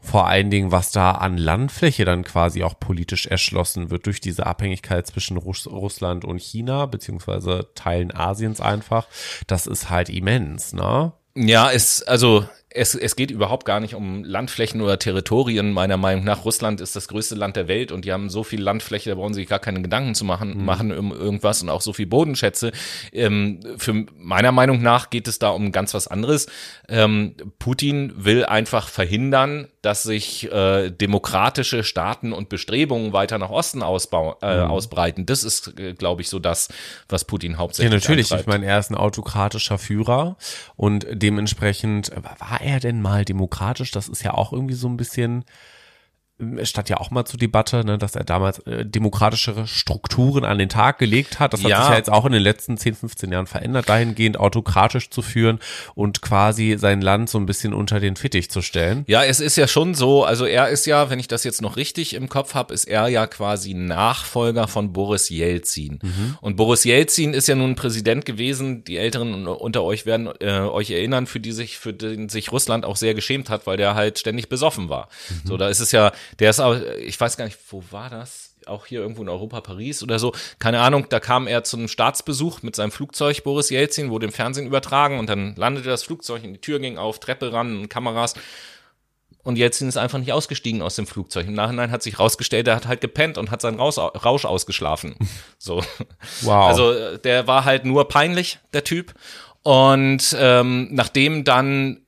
Vor allen Dingen, was da an Landfläche dann quasi auch politisch erschlossen wird durch diese Abhängigkeit zwischen Russ Russland und China, beziehungsweise Teilen Asiens einfach, das ist halt immens, ne? Ja, es, also es, es geht überhaupt gar nicht um Landflächen oder Territorien, meiner Meinung nach. Russland ist das größte Land der Welt und die haben so viel Landfläche, da brauchen sie sich gar keine Gedanken zu machen, machen um irgendwas und auch so viel Bodenschätze. Ähm, für meiner Meinung nach geht es da um ganz was anderes. Ähm, Putin will einfach verhindern, dass sich äh, demokratische Staaten und Bestrebungen weiter nach Osten ausbau, äh, ausbreiten. Das ist, äh, glaube ich, so das, was Putin Ja, hauptsächlich natürlich. Ich antreibt. meine, er ist ein autokratischer Führer und dementsprechend war er denn mal demokratisch? Das ist ja auch irgendwie so ein bisschen stand ja auch mal zur Debatte, ne, dass er damals äh, demokratischere Strukturen an den Tag gelegt hat. Das hat Ja. sich ja jetzt auch in den letzten 10, 15 Jahren verändert, dahingehend autokratisch zu führen und quasi sein Land so ein bisschen unter den Fittich zu stellen. Ja, es ist ja schon so, also er ist ja, wenn ich das jetzt noch richtig im Kopf habe, ist er ja quasi Nachfolger von Boris Jelzin. Und Boris Jelzin ist ja nun Präsident gewesen, die Älteren unter euch werden äh, euch erinnern, für die sich, für den sich Russland auch sehr geschämt hat, weil der halt ständig besoffen war. So, da ist es ja, der ist auch, ich weiß gar nicht, wo war das? Auch hier irgendwo in Europa, Paris oder so. Keine Ahnung, da kam er zu einem Staatsbesuch mit seinem Flugzeug, Boris Jelzin, wurde im Fernsehen übertragen und dann landete das Flugzeug und die Tür ging auf, Treppe ran, Kameras. Und Jelzin ist einfach nicht ausgestiegen aus dem Flugzeug. Im Nachhinein hat sich rausgestellt, er hat halt gepennt und hat seinen Raus Rausch ausgeschlafen. [LAUGHS] So. Wow. Also der war halt nur peinlich, der Typ. Und ähm, nachdem dann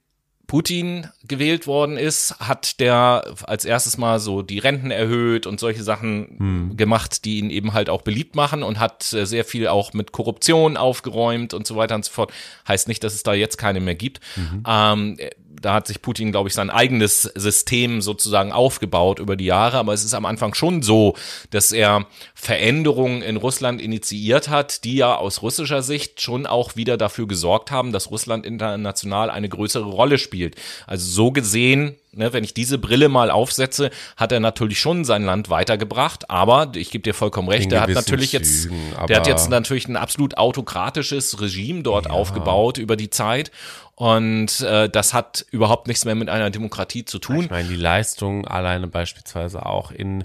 Putin gewählt worden ist, hat der als erstes mal so die Renten erhöht und solche Sachen gemacht, die ihn eben halt auch beliebt machen und hat äh, sehr viel auch mit Korruption aufgeräumt und so weiter und so fort. Heißt nicht, dass es da jetzt keine mehr gibt. Ähm, äh, da hat sich Putin, glaube ich, sein eigenes System sozusagen aufgebaut über die Jahre, aber es ist am Anfang schon so, dass er Veränderungen in Russland initiiert hat, die ja aus russischer Sicht schon auch wieder dafür gesorgt haben, dass Russland international eine größere Rolle spielt. Also so gesehen, ne, wenn ich diese Brille mal aufsetze, hat er natürlich schon sein Land weitergebracht, aber ich gebe dir vollkommen recht, der hat natürlich jetzt, der hat jetzt natürlich ein absolut autokratisches Regime dort aufgebaut über die Zeit. Und äh, das hat überhaupt nichts mehr mit einer Demokratie zu tun. Ich meine, die Leistung alleine beispielsweise auch in,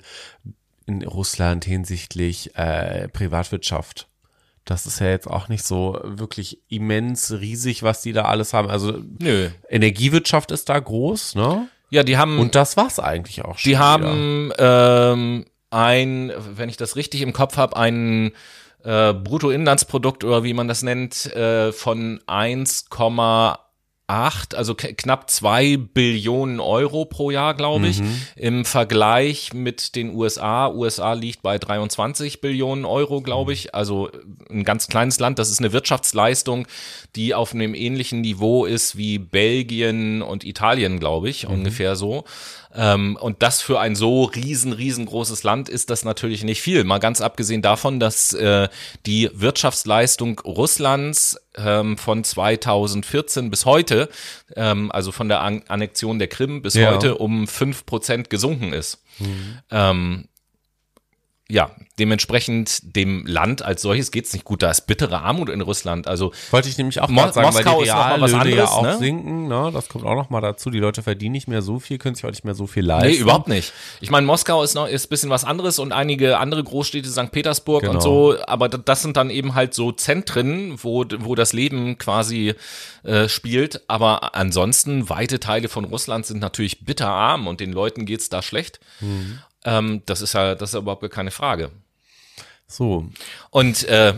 in Russland hinsichtlich äh, Privatwirtschaft. Das ist ja jetzt auch nicht so wirklich immens riesig, was die da alles haben. Also Nö. Energiewirtschaft ist da groß, ne? Ja, die haben Und das war's eigentlich auch schon. Die wieder. haben ähm, ein, wenn ich das richtig im Kopf habe, ein äh, Bruttoinlandsprodukt oder wie man das nennt, äh, von 1,8, also knapp zwei Billionen Euro pro Jahr, glaube ich. Im Vergleich mit den USA. USA liegt bei 23 Billionen Euro, glaube ich. Also ein ganz kleines Land. Das ist eine Wirtschaftsleistung, die auf einem ähnlichen Niveau ist wie Belgien und Italien, glaube ich, ungefähr so. Ähm, und das für ein so riesen, riesengroßes Land ist das natürlich nicht viel. Mal ganz abgesehen davon, dass äh, die Wirtschaftsleistung Russlands ähm, von 2014 bis heute, ähm, also von der An Annexion der Krim bis Ja. heute um fünf Prozent gesunken ist. Ähm, ja, dementsprechend dem Land als solches geht's nicht gut. Da ist bittere Armut in Russland. Also Wollte ich nämlich auch Mo- sagen, Moskau weil ist die Reallöhne ja anderes, auch ne? sinken. Ne? Das kommt auch noch mal dazu. Die Leute verdienen nicht mehr so viel, können sich auch nicht mehr so viel leisten. Nee, überhaupt nicht. Ich meine, Moskau ist noch ist ein bisschen was anderes und einige andere Großstädte, St. Petersburg Genau. und so, aber das sind dann eben halt so Zentren, wo, wo das Leben quasi äh, spielt. Aber ansonsten, weite Teile von Russland sind natürlich bitterarm und den Leuten geht's da schlecht. Mhm. Ähm, das ist ja, das ist ja überhaupt keine Frage. So, Und äh,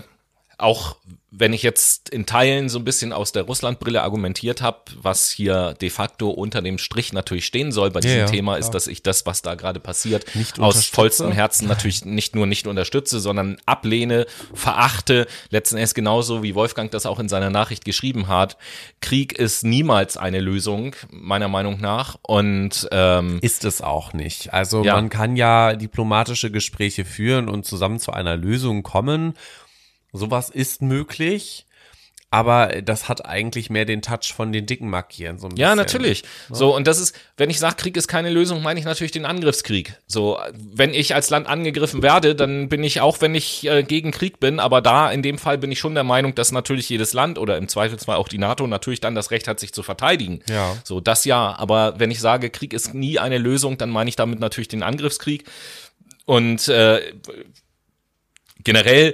auch wenn ich jetzt in Teilen so ein bisschen aus der Russlandbrille argumentiert habe, was hier de facto unter dem Strich natürlich stehen soll bei diesem ja, Thema, klar. ist, dass ich das, was da gerade passiert, Nicht aus vollstem Herzen natürlich nicht nur nicht unterstütze, sondern ablehne, verachte, letzten Endes genauso wie Wolfgang das auch in seiner Nachricht geschrieben hat. Krieg ist niemals eine Lösung, meiner Meinung nach. Und ähm, Ist es auch nicht. Also Ja. man kann ja diplomatische Gespräche führen und zusammen zu einer Lösung kommen. Sowas ist möglich. Aber das hat eigentlich mehr den Touch von den dicken Markieren. So ein Ja, bisschen. natürlich. So, und das ist, wenn ich sage, Krieg ist keine Lösung, meine ich natürlich den Angriffskrieg. So, wenn ich als Land angegriffen werde, dann bin ich auch, wenn ich äh, gegen Krieg bin, aber da in dem Fall bin ich schon der Meinung, dass natürlich jedes Land oder im Zweifelsfall auch die NATO natürlich dann das Recht hat, sich zu verteidigen. Ja. So, das ja. Aber wenn ich sage, Krieg ist nie eine Lösung, dann meine ich damit natürlich den Angriffskrieg. Und äh, generell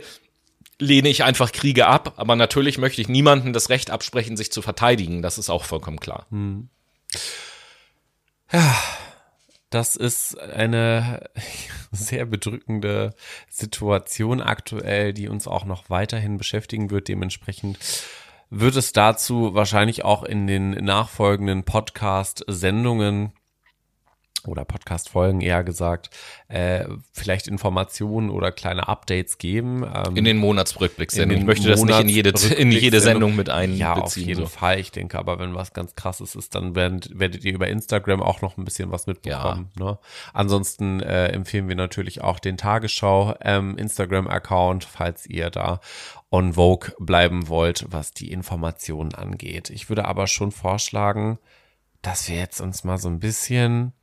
lehne ich einfach Kriege ab, aber natürlich möchte ich niemandem das Recht absprechen, sich zu verteidigen. Das ist auch vollkommen klar. Das ist eine [LAUGHS] sehr bedrückende Situation aktuell, die uns auch noch weiterhin beschäftigen wird. Dementsprechend wird es dazu wahrscheinlich auch in den nachfolgenden Podcast-Sendungen oder Podcast-Folgen eher gesagt, äh, vielleicht Informationen oder kleine Updates geben. Ähm, In den Monatsrückblick in Ich möchte das nicht in jede, in jede. Sendung mit einbeziehen. Ja, auf jeden so. Fall. Ich denke aber, wenn was ganz krasses ist, dann werdet, werdet ihr über Instagram auch noch ein bisschen was mitbekommen. Ne? Ansonsten äh, empfehlen wir natürlich auch den Tagesschau ähm, Instagram-Account, falls ihr da on Vogue bleiben wollt, was die Informationen angeht. Ich würde aber schon vorschlagen, dass wir jetzt uns mal so ein bisschen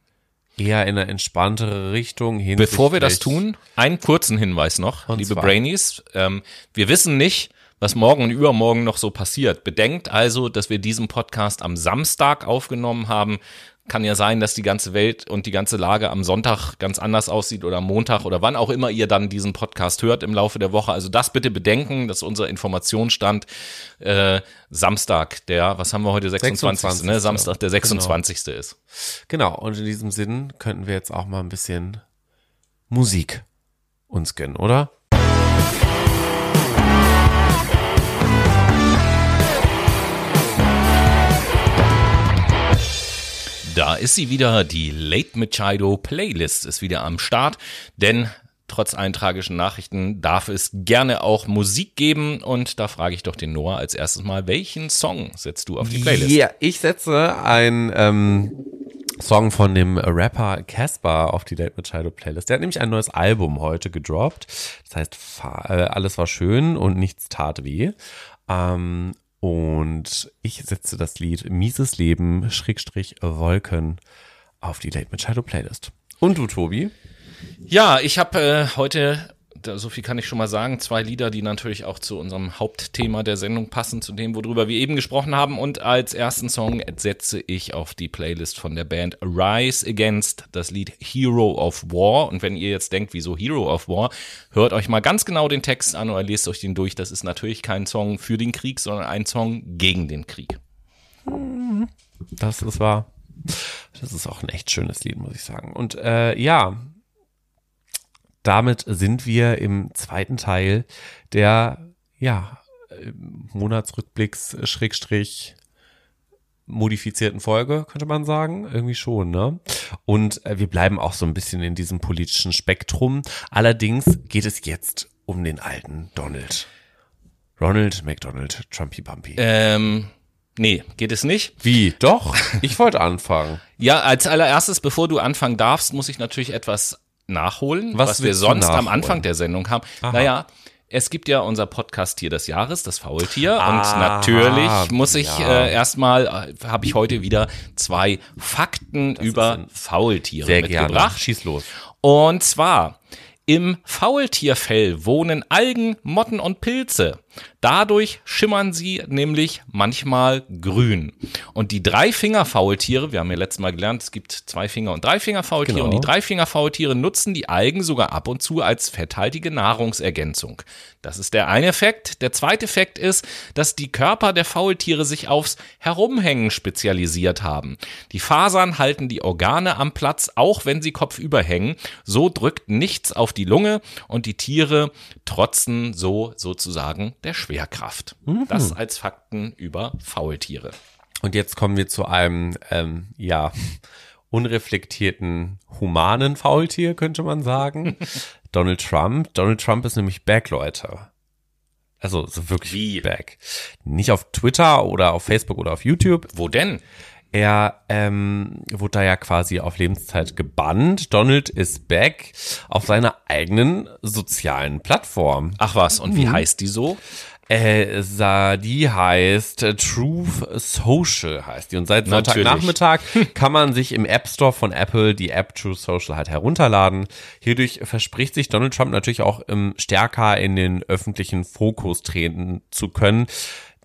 eher in eine entspanntere Richtung hin. Bevor wir das tun, einen kurzen Hinweis noch, Und liebe zwar? Brainies. Ähm, wir wissen nicht, was morgen und übermorgen noch so passiert. Bedenkt also, dass wir diesen Podcast am Samstag aufgenommen haben. Kann ja sein, dass die ganze Welt und die ganze Lage am Sonntag ganz anders aussieht oder am Montag oder wann auch immer ihr dann diesen Podcast hört im Laufe der Woche. Also das bitte bedenken, dass unser Informationsstand äh, Samstag, der, was haben wir heute, 26. 26., Ne? Samstag, der 26. ist. Genau, und in diesem Sinn könnten wir jetzt auch mal ein bisschen Musik uns gönnen, oder? Da ist sie wieder, die Late Machado Playlist ist wieder am Start, denn trotz allen tragischen Nachrichten darf es gerne auch Musik geben und da frage ich doch den Noah als erstes mal, welchen Song setzt du auf die Playlist? Ja, ich setze ein ähm, Song von dem Rapper Casper auf die Date mit Shido Playlist. Der hat nämlich ein neues Album heute gedroppt. Das heißt, äh, alles war schön und nichts tat weh. Ähm, und ich setze das Lied Mieses Leben, Schrägstrich Wolken auf die Date mit Shido Playlist. Und du, Tobi? Ja, ich habe äh, heute, da, so viel kann ich schon mal sagen, zwei Lieder, die natürlich auch zu unserem Hauptthema der Sendung passen, zu dem, worüber wir eben gesprochen haben. Und als ersten Song setze ich auf die Playlist von der Band Rise Against das Lied Hero of War. Und wenn ihr jetzt denkt, wieso Hero of War, hört euch mal ganz genau den Text an oder lest euch den durch. Das ist natürlich kein Song für den Krieg, sondern ein Song gegen den Krieg. Das ist wahr. Das ist auch ein echt schönes Lied, muss ich sagen. Und äh, ja, damit sind wir im zweiten Teil der ja, Monatsrückblicks Schrägstrich modifizierten Folge, könnte man sagen. Irgendwie schon, ne? Und äh, wir bleiben auch so ein bisschen in diesem politischen Spektrum. Allerdings geht es jetzt um den alten Donald. Ronald McDonald, Trumpy Bumpy. Ähm, nee, geht es nicht. Wie? Doch? [LAUGHS] Ich wollte anfangen. Ja, als allererstes, bevor du anfangen darfst, muss ich natürlich etwas nachholen, Was was, wir sonst am nachholen? Anfang der Sendung haben. Naja, es gibt ja unser Podcast-Tier des Jahres, das Faultier. Ah, und natürlich muss ich ja. äh, erstmal, äh, habe ich heute wieder zwei Fakten über ein- Faultiere Sehr gerne. mitgebracht. Schieß los. Und zwar, im Faultierfell wohnen Algen, Motten und Pilze. Dadurch schimmern sie nämlich manchmal grün. Und die Dreifinger-Faultiere, wir haben ja letztes Mal gelernt, es gibt Zweifinger- und Dreifinger-Faultiere. Genau. Und die Dreifinger-Faultiere nutzen die Algen sogar ab und zu als fetthaltige Nahrungsergänzung. Das ist der eine Effekt. Der zweite Effekt ist, dass die Körper der Faultiere sich aufs Herumhängen spezialisiert haben. Die Fasern halten die Organe am Platz, auch wenn sie kopfüber hängen. So drückt nichts auf die Lunge und die Tiere trotzen so sozusagen der Schwerkraft. Das als Fakten über Faultiere. Und jetzt kommen wir zu einem, ähm, ja, unreflektierten, humanen Faultier, könnte man sagen. [LAUGHS] Donald Trump. Donald Trump ist nämlich back, Leute. Also so wirklich Wie? back. Nicht auf Twitter oder auf Facebook oder auf YouTube. Wo denn? Er ähm, wurde da ja quasi auf Lebenszeit gebannt. Donald ist back auf seiner eigenen sozialen Plattform. Ach was, und wie heißt die so? Äh, die heißt äh, Truth Social heißt die und seit. Sonntagnachmittag [LAUGHS] kann man sich im App Store von Apple die App Truth Social halt herunterladen. Hierdurch verspricht sich Donald Trump natürlich auch ähm, stärker in den öffentlichen Fokus treten zu können,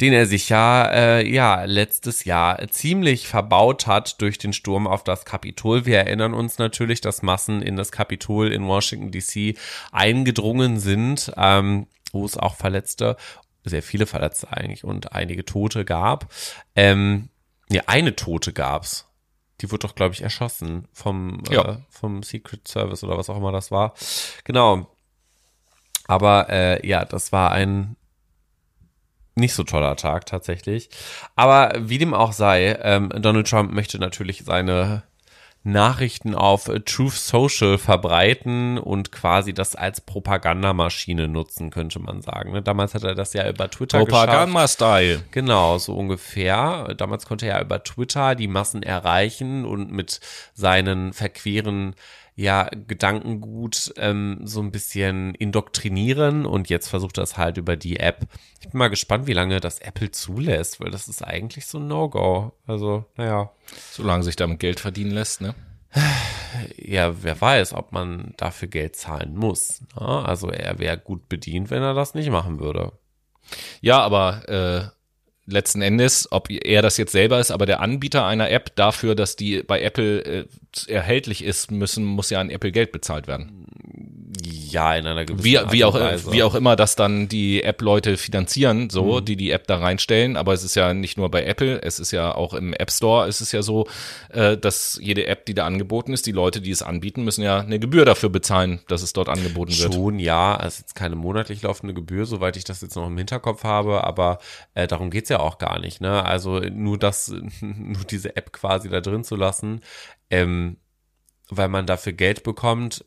den er sich ja äh, ja letztes Jahr ziemlich verbaut hat durch den Sturm auf das Kapitol. Wir erinnern uns natürlich, dass Massen in das Kapitol in Washington DC eingedrungen sind, ähm, wo es auch Verletzte sehr viele Verletzte eigentlich und einige Tote gab. Ähm, ja, eine Tote gab's. Die wurde doch, glaube ich, erschossen vom, äh, Ja. vom Secret Service oder was auch immer das war. Genau. Aber äh, ja, das war ein nicht so toller Tag tatsächlich. Aber wie dem auch sei, ähm, Donald Trump möchte natürlich seine Nachrichten auf Truth Social verbreiten und quasi das als Propagandamaschine nutzen, könnte man sagen. ne? Damals hat er das ja über Twitter geschafft. Propaganda-Style. Genau, so ungefähr. Damals konnte er ja über Twitter die Massen erreichen und mit seinen verqueren ja, Gedankengut ähm, so ein bisschen indoktrinieren und jetzt versucht er es halt über die App. Ich bin mal gespannt, wie lange das Apple zulässt, weil das ist eigentlich so ein No-Go. Also, naja, Solange sich damit Geld verdienen lässt, ne? ja, wer weiß, ob man dafür Geld zahlen muss. Ne? Also er wäre gut bedient, wenn er das nicht machen würde. Ja, aber äh, letzten Endes, ob er das jetzt selber ist, aber der Anbieter einer App dafür, dass die bei Apple äh, erhältlich ist, müssen, muss ja an Apple Geld bezahlt werden. Ja, in einer gewissen Wie, Art wie, auch, Weise. wie auch immer das dann die App-Leute finanzieren, so, Mhm. die die App da reinstellen. Aber es ist ja nicht nur bei Apple, es ist ja auch im App Store, es ist ja so, äh, dass jede App, die da angeboten ist, die Leute, die es anbieten, müssen ja eine Gebühr dafür bezahlen, dass es dort angeboten wird. Schon, ja, es ist jetzt keine monatlich laufende Gebühr, soweit ich das jetzt noch im Hinterkopf habe, aber äh, darum geht's ja auch gar nicht. Ne? Also nur das, [LAUGHS] nur diese App quasi da drin zu lassen, ähm, weil man dafür Geld bekommt,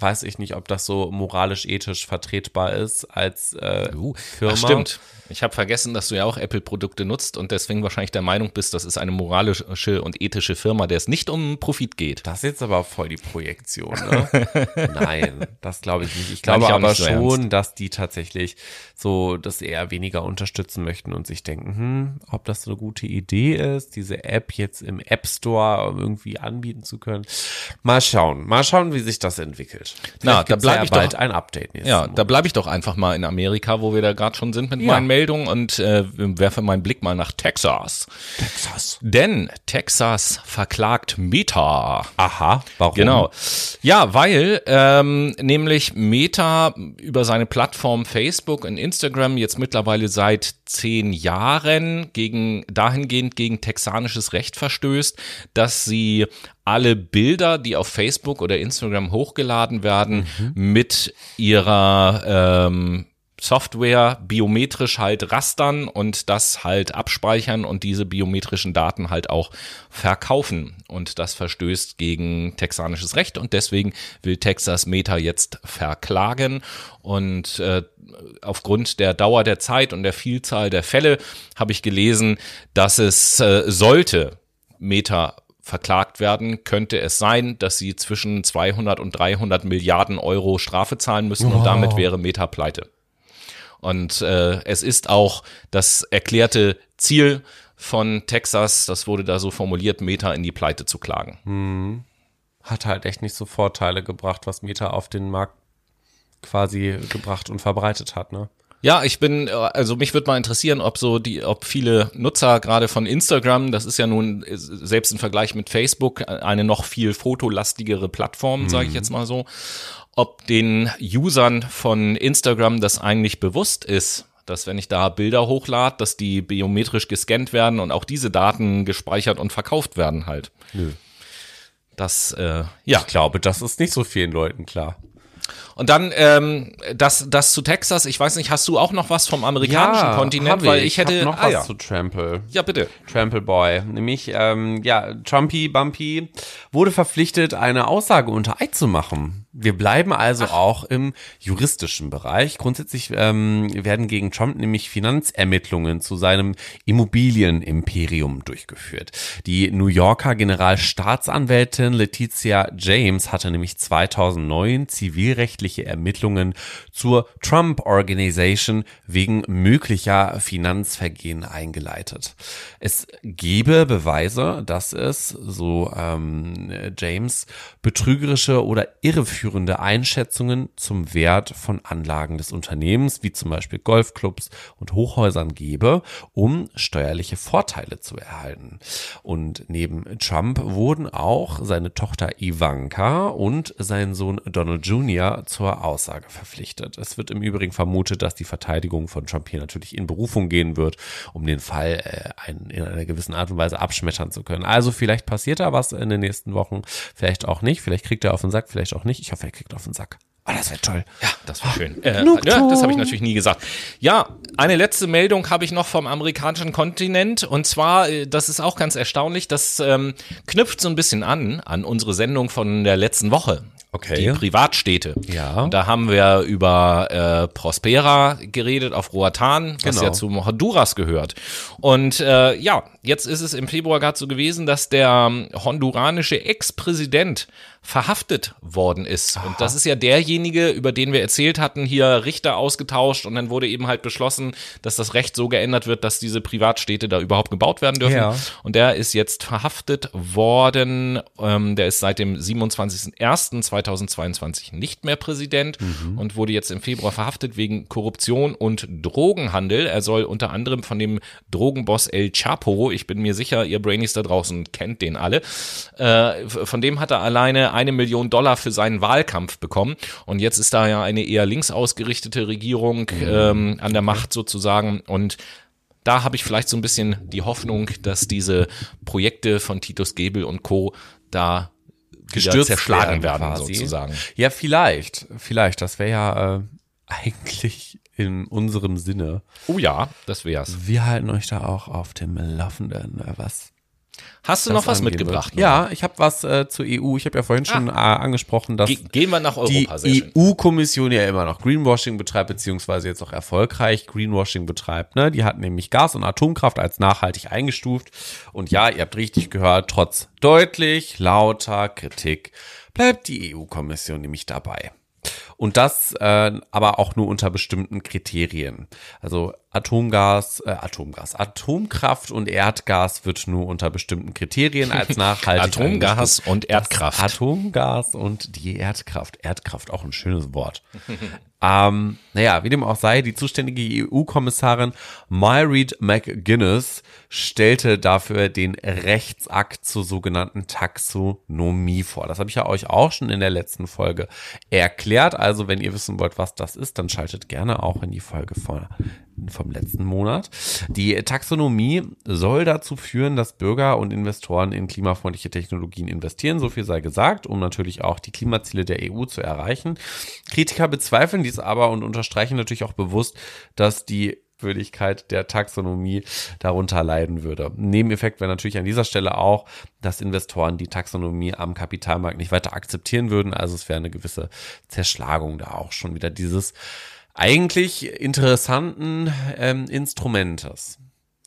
weiß ich nicht, ob das so moralisch-ethisch vertretbar ist als äh, Uh, Firma. Ach, stimmt. Ich habe vergessen, dass du ja auch Apple-Produkte nutzt und deswegen wahrscheinlich der Meinung bist, das ist eine moralische und ethische Firma, der es nicht um Profit geht. Das ist jetzt aber voll die Projektion, ne? [LAUGHS] Nein, das glaube ich nicht. Ich glaube ich aber so schon, dass die tatsächlich so das eher weniger unterstützen möchten und sich denken, hm, ob das so eine gute Idee ist, diese App jetzt im App Store irgendwie anbieten zu können. Mal schauen, mal schauen, wie sich das entwickelt. Na, Vielleicht da gibt's bleib ja ich bald doch- ein Update Ja, Monat. da bleibe ich doch einfach mal in Amerika, wo wir da gerade schon sind mit Ja. meinen Meldungen und äh, werfe meinen Blick mal nach Texas. Texas. Denn Texas verklagt Meta. Aha, warum? Genau. Ja, weil ähm, nämlich Meta über seine Plattform Facebook und Instagram jetzt mittlerweile seit zehn Jahren gegen dahingehend gegen texanisches Recht verstößt, dass sie alle Bilder, die auf Facebook oder Instagram hochgeladen werden, mit ihrer ähm, Software biometrisch halt rastern und das halt abspeichern und diese biometrischen Daten halt auch verkaufen. Und das verstößt gegen texanisches Recht und deswegen will Texas Meta jetzt verklagen. Und äh, aufgrund der Dauer der Zeit und der Vielzahl der Fälle habe ich gelesen, dass es äh, sollte Meta verklagt werden, könnte es sein, dass sie zwischen 200 und 300 Milliarden Euro Strafe zahlen müssen und damit wäre Meta pleite. Und äh, es ist auch das erklärte Ziel von Texas, das wurde da so formuliert, Meta in die Pleite zu klagen. Hat halt echt nicht so Vorteile gebracht, was Meta auf den Markt quasi gebracht und verbreitet hat, ne? Ja, ich bin, also mich würde mal interessieren, ob so die, ob viele Nutzer gerade von Instagram, das ist ja nun selbst im Vergleich mit Facebook eine noch viel fotolastigere Plattform, sage ich jetzt mal so, ob den Usern von Instagram das eigentlich bewusst ist, dass wenn ich da Bilder hochlade, dass die biometrisch gescannt werden und auch diese Daten gespeichert und verkauft werden halt. Nö. Das, äh, ja, Ich glaube, das ist nicht so vielen Leuten klar. Und dann ähm, das, das zu Texas, ich weiß nicht, hast du auch noch was vom amerikanischen Kontinent? hab Weil ich hätte. noch ah, was ja. zu Trample. ja, bitte. Trample Boy. Nämlich, ähm, ja, Trumpy Bumpy wurde verpflichtet, eine Aussage unter Eid zu machen. Wir bleiben also auch im juristischen Bereich. Grundsätzlich ähm, werden gegen Trump nämlich Finanzermittlungen zu seinem Immobilienimperium durchgeführt. Die New Yorker Generalstaatsanwältin Letizia James hatte nämlich 2009 zivilrechtliche Ermittlungen zur Trump Organization wegen möglicher Finanzvergehen eingeleitet. Es gebe Beweise, dass es, so ähm, James, betrügerische oder irreführende Einschätzungen zum Wert von Anlagen des Unternehmens, wie zum Beispiel Golfclubs und Hochhäusern gebe, um steuerliche Vorteile zu erhalten. Und neben Trump wurden auch seine Tochter Ivanka und sein Sohn Donald Jr. zur Aussage verpflichtet. Es wird im Übrigen vermutet, dass die Verteidigung von Trump hier natürlich in Berufung gehen wird, um den Fall äh, ein, in einer gewissen Art und Weise abschmettern zu können. Also vielleicht passiert da was in den nächsten Wochen, vielleicht auch nicht, vielleicht kriegt er auf den Sack, vielleicht auch nicht. Ich hoffe, er kriegt auf den Sack. Ah, das wäre toll. Ja, das war schön. Äh, ja, das habe ich natürlich nie gesagt. Ja, eine letzte Meldung habe ich noch vom amerikanischen Kontinent. Und zwar, äh, das ist auch ganz erstaunlich, das ähm, knüpft so ein bisschen an, an unsere Sendung von der letzten Woche. Okay. Die Privatstädte. Ja. Und da haben wir über äh, Prospera geredet auf Roatan, was Genau. ja zu Honduras gehört. Und äh, ja, jetzt ist es im Februar gerade so gewesen, dass der ähm, honduranische Ex-Präsident verhaftet worden ist. Und das ist ja derjenige, über den wir erzählt hatten, hier Richter ausgetauscht und dann wurde eben halt beschlossen, dass das Recht so geändert wird, dass diese Privatstädte da überhaupt gebaut werden dürfen. Ja. Und der ist jetzt verhaftet worden. Ähm, der ist seit dem 27.01.2022 nicht mehr Präsident und wurde jetzt im Februar verhaftet wegen Korruption und Drogenhandel. Er soll unter anderem von dem Drogenboss El Chapo, ich bin mir sicher, ihr Brainies da draußen kennt den alle, äh, von dem hat er alleine eine Million Dollar für seinen Wahlkampf bekommen. Und jetzt ist da ja eine eher links ausgerichtete Regierung ähm, an der Macht sozusagen. Und da habe ich vielleicht so ein bisschen die Hoffnung, dass diese Projekte von Titus Gebel und Co. da wieder zerschlagen werden, quasi. sozusagen. Ja, vielleicht. Vielleicht. Das wäre ja äh, [LAUGHS] eigentlich in unserem Sinne. Oh ja, das wär's. Wir halten euch da auch auf dem Laufenden, was Hast du noch was mitgebracht? wird. Ja, ich habe was äh, zur EU. Ich habe ja vorhin schon äh, angesprochen, dass Ge gehen wir nach die Europa, schön. EU-Kommission ja immer noch Greenwashing betreibt, beziehungsweise jetzt auch erfolgreich Greenwashing betreibt. Ne? Die hat nämlich Gas- und Atomkraft als nachhaltig eingestuft. Und ja, ihr habt richtig gehört, trotz deutlich lauter Kritik bleibt die EU-Kommission nämlich dabei. Und das äh, aber auch nur unter bestimmten Kriterien. Also Atomgas, äh, Atomgas, Atomkraft und Erdgas wird nur unter bestimmten Kriterien als [LAUGHS] nachhaltig Atomgas und Erdkraft. Atomgas und die Erdkraft. Erdkraft, auch ein schönes Wort. [LAUGHS] ähm, naja, wie dem auch sei, die zuständige EU-Kommissarin Myreed McGuinness stellte dafür den Rechtsakt zur sogenannten Taxonomie vor. Das habe ich ja euch auch schon in der letzten Folge erklärt. Also, wenn ihr wissen wollt, was das ist, dann schaltet gerne auch in die Folge vor vom letzten Monat. Die Taxonomie soll dazu führen, dass Bürger und Investoren in klimafreundliche Technologien investieren, so viel sei gesagt, um natürlich auch die Klimaziele der EU zu erreichen. Kritiker bezweifeln dies aber und unterstreichen natürlich auch bewusst, dass die Würdigkeit der Taxonomie darunter leiden würde. Nebeneffekt wäre natürlich an dieser Stelle auch, dass Investoren die Taxonomie am Kapitalmarkt nicht weiter akzeptieren würden. Also es wäre eine gewisse Zerschlagung da auch schon wieder dieses eigentlich interessanten ähm, Instrumentes.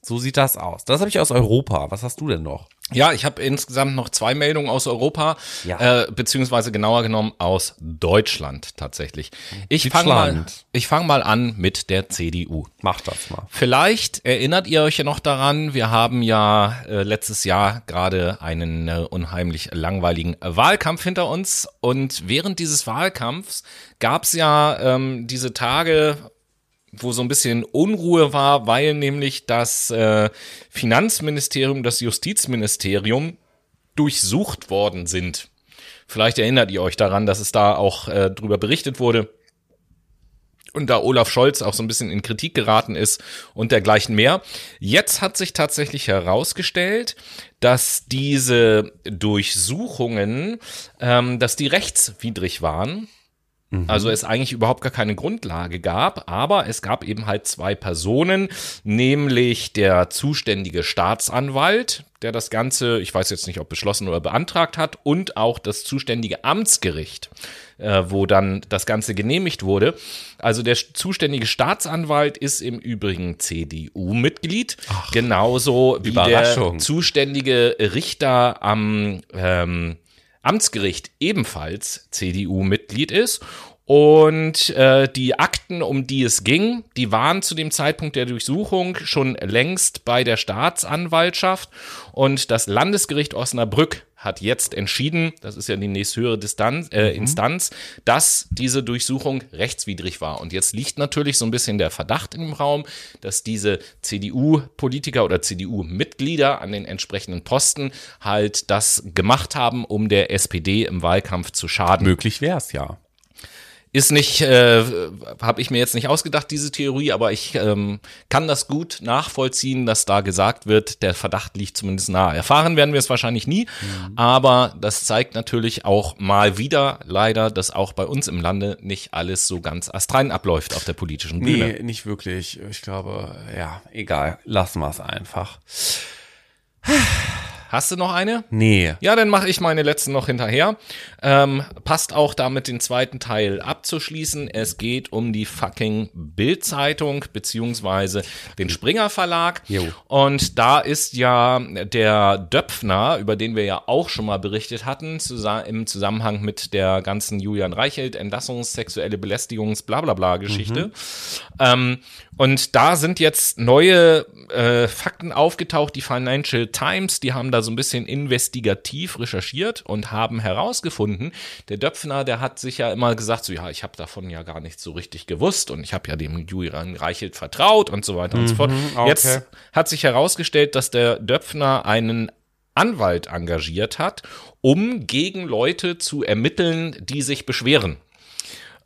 So sieht das aus. Das habe ich aus Europa. Was hast du denn noch? Ja, ich habe insgesamt noch zwei Meldungen aus Europa, Ja. äh, beziehungsweise genauer genommen aus Deutschland tatsächlich. Ich fange mal, ich fang mal an mit der CDU. Mach das mal. Vielleicht erinnert ihr euch ja noch daran, wir haben ja äh, letztes Jahr gerade einen äh, unheimlich langweiligen Wahlkampf hinter uns und während dieses Wahlkampfs gab es ja ähm, diese Tage, wo so ein bisschen Unruhe war, weil nämlich das äh, Finanzministerium, das Justizministerium durchsucht worden sind. Vielleicht erinnert ihr euch daran, dass es da auch äh, drüber berichtet wurde und da Olaf Scholz auch so ein bisschen in Kritik geraten ist und dergleichen mehr. Jetzt hat sich tatsächlich herausgestellt, dass diese Durchsuchungen, ähm, dass die rechtswidrig waren Also es eigentlich überhaupt gar keine Grundlage gab, aber es gab eben halt zwei Personen, nämlich der zuständige Staatsanwalt, der das Ganze, ich weiß jetzt nicht, ob beschlossen oder beantragt hat, und auch das zuständige Amtsgericht, äh, wo dann das Ganze genehmigt wurde. Also der zuständige Staatsanwalt ist im Übrigen CDU-Mitglied, genauso wie der zuständige Richter am ähm, Amtsgericht ebenfalls CDU-Mitglied ist. Und äh, die Akten, um die es ging, die waren zu dem Zeitpunkt der Durchsuchung schon längst bei der Staatsanwaltschaft. Und das Landesgericht Osnabrück hat jetzt entschieden, das ist ja die nächsthöhere Distanz, äh, Instanz, dass diese Durchsuchung rechtswidrig war. Und jetzt liegt natürlich so ein bisschen der Verdacht im Raum, dass diese CDU-Politiker oder CDU-Mitglieder an den entsprechenden Posten halt das gemacht haben, um der SPD im Wahlkampf zu schaden. Möglich wäre es ja. Ist nicht, äh, habe ich mir jetzt nicht ausgedacht, diese Theorie, aber ich ähm, kann das gut nachvollziehen, dass da gesagt wird, der Verdacht liegt zumindest nahe. Erfahren werden wir es wahrscheinlich nie, aber das zeigt natürlich auch mal wieder leider, dass auch bei uns im Lande nicht alles so ganz astrein abläuft auf der politischen Bühne. Nee, nicht wirklich. Ich glaube, ja, egal. Lassen wir es einfach. Hast du noch eine? Nee. Ja, dann mache ich meine letzten noch hinterher. Ähm, passt auch damit den zweiten Teil abzuschließen. Es geht um die fucking Bild-Zeitung beziehungsweise den Springer Verlag. Jo. Und da ist ja der Döpfner, über den wir ja auch schon mal berichtet hatten, im Zusammenhang mit der ganzen Julian Reichelt Entlassungs-, sexuelle Belästigungs-, bla bla bla Geschichte. Ähm, und da sind jetzt neue äh, Fakten aufgetaucht. Die Financial Times, die haben da so ein bisschen investigativ recherchiert und haben herausgefunden, der Döpfner, der hat sich ja immer gesagt, so ja, ich habe davon ja gar nichts so richtig gewusst und ich habe ja dem Julian Reichelt vertraut und so weiter und so fort. okay. Jetzt hat sich herausgestellt, dass der Döpfner einen Anwalt engagiert hat, um gegen Leute zu ermitteln, die sich beschweren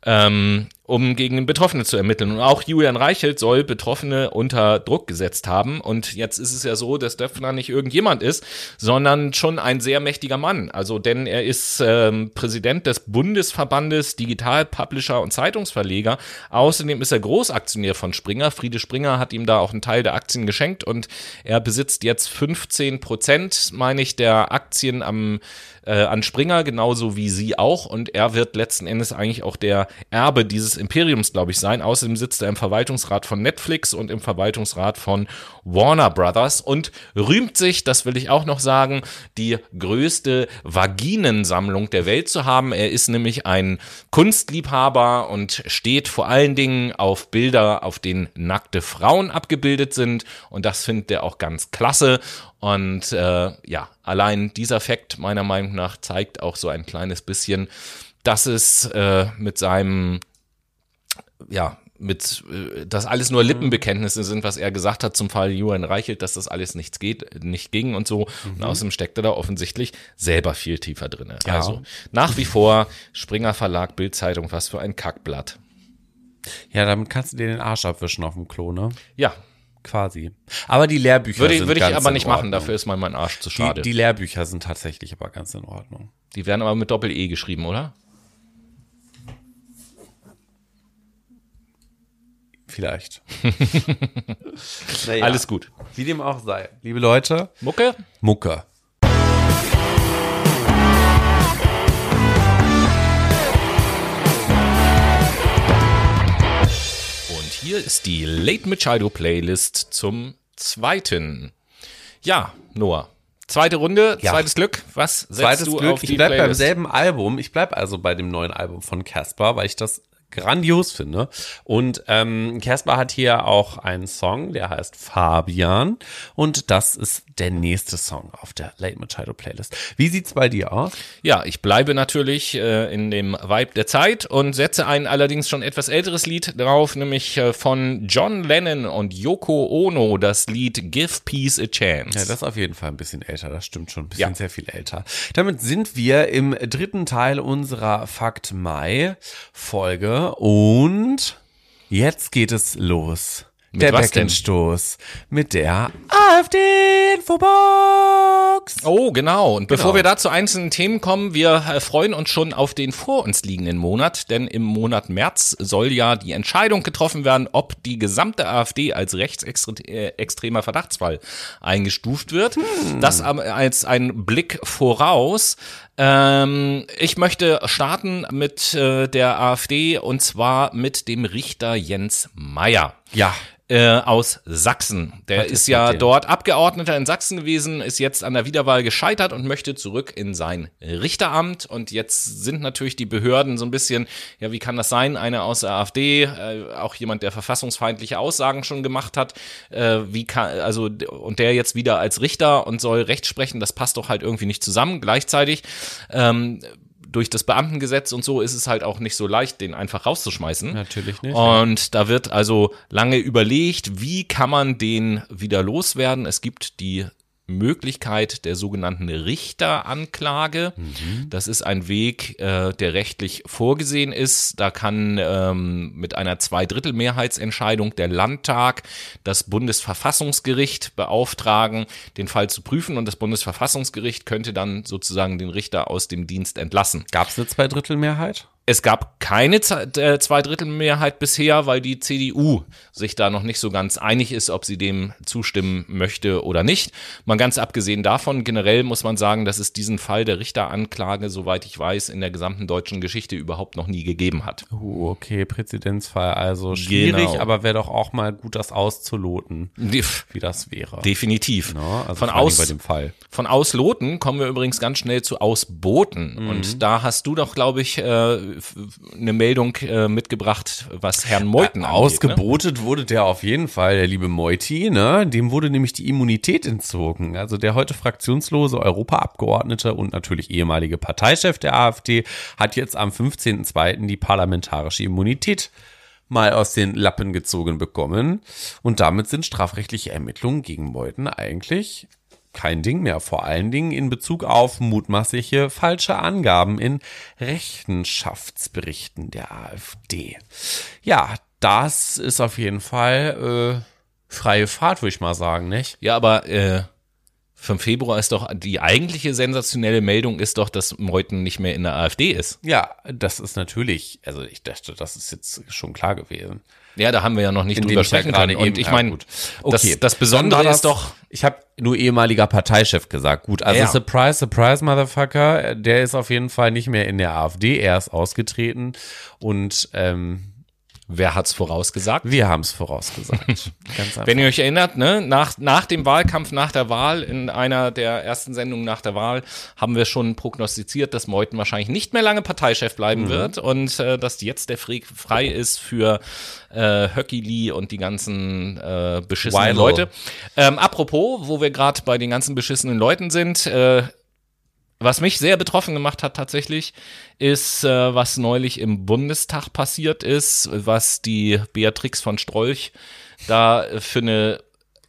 ähm, um gegen Betroffene zu ermitteln. Und auch Julian Reichelt soll Betroffene unter Druck gesetzt haben. Und jetzt ist es ja so, dass Döpfner nicht irgendjemand ist, sondern schon ein sehr mächtiger Mann. Also, denn er ist ähm, Präsident des Bundesverbandes Digital Publisher und Zeitungsverleger. Außerdem ist er Großaktionär von Springer. Friede Springer hat ihm da auch einen Teil der Aktien geschenkt und er besitzt jetzt 15 Prozent, meine ich, der Aktien am äh, an Springer, genauso wie sie auch. Und er wird letzten Endes eigentlich auch der Erbe dieses Imperiums, glaube ich, sein. Außerdem sitzt er im Verwaltungsrat von Netflix und im Verwaltungsrat von Warner Brothers und rühmt sich, das will ich auch noch sagen, die größte Vaginensammlung der Welt zu haben. Er ist nämlich ein Kunstliebhaber und steht vor allen Dingen auf Bilder, auf denen nackte Frauen abgebildet sind. Und das findet er auch ganz klasse. Und äh, ja, allein dieser Fakt meiner Meinung nach zeigt auch so ein kleines bisschen, dass es äh, mit seinem, ja, mit, äh, dass alles nur Lippenbekenntnisse sind, was er gesagt hat zum Fall Julian Reichelt, dass das alles nichts geht, nicht ging und so. Und außerdem steckt er da offensichtlich selber viel tiefer drin. Ja. Also nach wie vor Springer Verlag, Bildzeitung, was für ein Kackblatt. Ja, damit kannst du dir den Arsch abwischen auf dem Klo, ne? Ja, Quasi. Aber die Lehrbücher würde, sind würde ich ganz aber in nicht machen, dafür ist mal mein Arsch zu schade. Die, die Lehrbücher sind tatsächlich aber ganz in Ordnung. Die werden aber mit Doppel-E geschrieben, oder? Vielleicht. [LAUGHS] naja, Alles gut. Wie dem auch sei. Liebe Leute, Mucke? Mucke. Und hier ist die Late Machado Playlist zum zweiten. Ja, Noah. Zweite Runde, Ja. zweites Glück. Was setzt Zweites du Glück, auf die ich bleib beim selben Album. Ich bleib also bei dem neuen Album von Casper, weil ich das grandios finde. Und ähm, Casper hat hier auch einen Song, der heißt Fabian. Und das ist der nächste Song auf der Late Machado Playlist. Wie sieht's bei dir aus? Ja, ich bleibe natürlich äh, in dem Vibe der Zeit und setze ein allerdings schon etwas älteres Lied drauf, nämlich äh, von John Lennon und Yoko Ono, das Lied Give Peace a Chance. Ja, das ist auf jeden Fall ein bisschen älter, das stimmt schon, ein bisschen Ja. sehr viel älter. Damit sind wir im dritten Teil unserer Fakt Mai Folge und jetzt geht es los. Mit der? Deckenstoß mit der AfD-Infobox. Oh, genau. Und bevor Genau. wir da zu einzelnen Themen kommen, wir äh, freuen uns schon auf den vor uns liegenden Monat, denn im Monat März soll ja die Entscheidung getroffen werden, ob die gesamte AfD als rechtsextremer Verdachtsfall eingestuft wird. Das am- als ein Blick voraus. Ähm, ich möchte starten mit äh, der AfD und zwar mit dem Richter Jens Meyer Ja, äh, aus Sachsen. Der Was ist ist ja dort Abgeordneter in Sachsen gewesen, ist jetzt an der Wiederwahl gescheitert und möchte zurück in sein Richteramt. Und jetzt sind natürlich die Behörden so ein bisschen, ja, wie kann das sein? Einer aus der AfD, äh, auch jemand, der verfassungsfeindliche Aussagen schon gemacht hat, äh, wie kann, also, und der jetzt wieder als Richter und soll Recht sprechen, das passt doch halt irgendwie nicht zusammen. Gleichzeitig, ähm, durch das Beamtengesetz und so ist es halt auch nicht so leicht, den einfach rauszuschmeißen. Natürlich nicht, Und da wird also lange überlegt, wie kann man den wieder loswerden. Es gibt die Möglichkeit der sogenannten Richteranklage. Das ist ein Weg, äh, der rechtlich vorgesehen ist. Da kann ähm, mit einer Zweidrittelmehrheitsentscheidung der Landtag das Bundesverfassungsgericht beauftragen, den Fall zu prüfen. Und das Bundesverfassungsgericht könnte dann sozusagen den Richter aus dem Dienst entlassen. gab es eine Zweidrittelmehrheit? Es gab keine äh, Zweidrittelmehrheit bisher, weil die CDU sich da noch nicht so ganz einig ist, ob sie dem zustimmen möchte oder nicht. Mal ganz abgesehen davon, generell muss man sagen, dass es diesen Fall der Richteranklage, soweit ich weiß, in der gesamten deutschen Geschichte überhaupt noch nie gegeben hat. Uh, okay, Präzedenzfall, also schwierig, Genau. aber wäre doch auch mal gut, das auszuloten, wie das wäre. definitiv. Ja, also von, aus, bei dem Fall. von Ausloten kommen wir übrigens ganz schnell zu Ausboten. Mhm. Und da hast du doch, glaube ich, äh, eine Meldung äh, mitgebracht, was Herrn Meuthen angeht. Ne? Ausgebotet wurde der auf jeden Fall, der liebe Meuti, ne? Dem wurde nämlich die Immunität entzogen. Also der heute fraktionslose Europaabgeordnete und natürlich ehemalige Parteichef der AfD hat jetzt am 15.02. die parlamentarische Immunität mal aus den Lappen gezogen bekommen. Und damit sind strafrechtliche Ermittlungen gegen Meuthen eigentlich kein Ding mehr. Vor allen Dingen in Bezug auf mutmaßliche falsche Angaben in Rechenschaftsberichten der AfD. Ja, das ist auf jeden Fall äh, freie Fahrt, würde ich mal sagen, nicht? Ja, aber äh, vom Februar ist doch die eigentliche sensationelle Meldung ist doch, dass Meuthen nicht mehr in der AfD ist. Ja, das ist natürlich, also ich dachte, das ist jetzt schon klar gewesen. Ja, da haben wir ja noch nicht drüber ja sprechen können. Und ich ja, meine, gut. das, Okay, das dann Besondere das- ist doch, Ich habe nur ehemaliger Parteichef gesagt. Gut, also Ja. surprise, surprise, Motherfucker. Der ist auf jeden Fall nicht mehr in der AfD. Er ist ausgetreten und ähm, wer hat's vorausgesagt? wir haben es vorausgesagt. [LAUGHS] Ganz einfach. Wenn ihr euch erinnert, ne, nach, nach dem Wahlkampf, nach der Wahl, in einer der ersten Sendungen nach der Wahl, haben wir schon prognostiziert, dass Meuthen wahrscheinlich nicht mehr lange Parteichef bleiben Mhm. wird und äh, dass jetzt der Frick frei ist für äh, Höcki Lee und die ganzen äh, beschissenen. Leute. Ähm, apropos, wo wir gerade bei den ganzen beschissenen Leuten sind, äh, was mich sehr betroffen gemacht hat tatsächlich, ist, äh, was neulich im Bundestag passiert ist, was die Beatrix von Strolch da für eine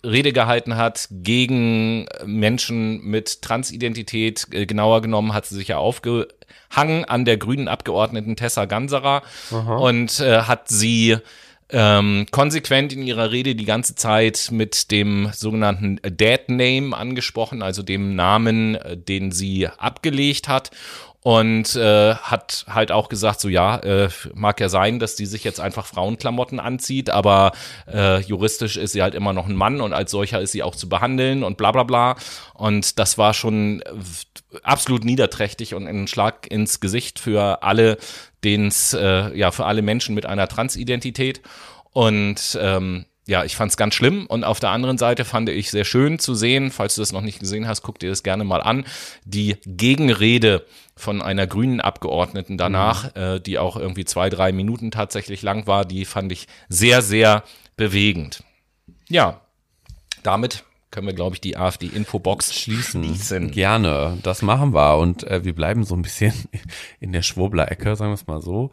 Rede gehalten hat gegen Menschen mit Transidentität. Äh, Genauer genommen hat sie sich ja aufgehangen an der grünen Abgeordneten Tessa Ganserer und äh, hat sie ähm, konsequent in ihrer Rede die ganze Zeit mit dem sogenannten Dead Name angesprochen, also dem Namen, äh, den sie abgelegt hat. Und äh, hat halt auch gesagt, so ja, äh, mag ja sein, dass die sich jetzt einfach Frauenklamotten anzieht, aber äh, juristisch ist sie halt immer noch ein Mann und als solcher ist sie auch zu behandeln und bla bla bla. Und das war schon äh, absolut niederträchtig und ein Schlag ins Gesicht für alle, den's, äh, ja, für alle Menschen mit einer Transidentität. Und ähm, ja, ich fand es ganz schlimm. Und auf der anderen Seite fand ich sehr schön zu sehen, falls du das noch nicht gesehen hast, guck dir das gerne mal an, die Gegenrede von einer grünen Abgeordneten danach, äh, die auch irgendwie zwei, drei Minuten tatsächlich lang war, die fand ich sehr, sehr bewegend. Ja, damit können wir, glaube ich, die AfD-Infobox schließen. schließen. Gerne, das machen wir. Und äh, wir bleiben so ein bisschen [LAUGHS] in der Schwurbler-Ecke, sagen wir es mal so,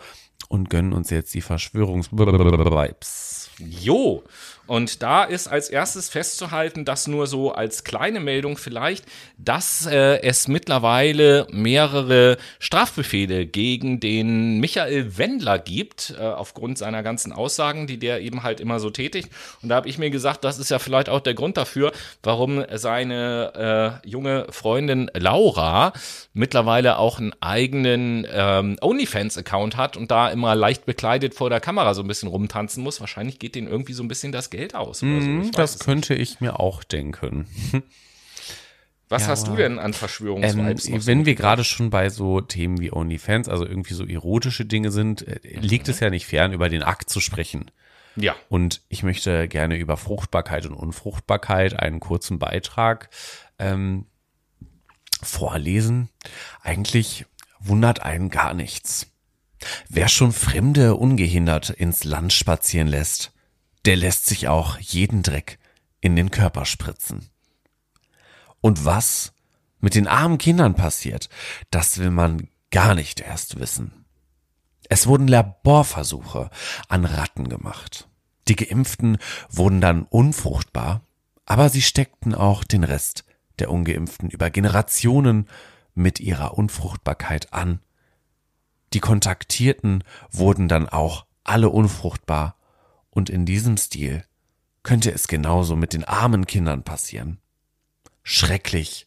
und gönnen uns jetzt die Verschwörungsvibes. Jo, Und da ist als erstes festzuhalten, dass nur so als kleine Meldung vielleicht, dass äh, es mittlerweile mehrere Strafbefehle gegen den Michael Wendler gibt, äh, aufgrund seiner ganzen Aussagen, die der eben halt immer so tätigt. Und da habe ich mir gesagt, das ist ja vielleicht auch der Grund dafür, warum seine äh, junge Freundin Laura mittlerweile auch einen eigenen ähm, OnlyFans-Account hat und da immer leicht bekleidet vor der Kamera so ein bisschen rumtanzen muss. Wahrscheinlich geht denen irgendwie so ein bisschen das Geld aus. Oder so. Mhm, das könnte ich mir auch denken. [LAUGHS] Was Ja, hast du denn an Ähm, Verschwörungsvibes? so? wenn wir gerade schon bei so Themen wie OnlyFans, also irgendwie so erotische Dinge sind, äh, liegt es ja nicht fern, über den Akt zu sprechen. ja. Und ich möchte gerne über Fruchtbarkeit und Unfruchtbarkeit einen kurzen Beitrag ähm, vorlesen. Eigentlich wundert einen gar nichts. Wer schon Fremde ungehindert ins Land spazieren lässt, der lässt sich auch jeden Dreck in den Körper spritzen. Und was mit den armen Kindern passiert, das will man gar nicht erst wissen. Es wurden Laborversuche an Ratten gemacht. Die Geimpften wurden dann unfruchtbar, aber sie steckten auch den Rest der Ungeimpften über Generationen mit ihrer Unfruchtbarkeit an. Die Kontaktierten wurden dann auch alle unfruchtbar und in diesem Stil könnte es genauso mit den armen Kindern passieren. Schrecklich,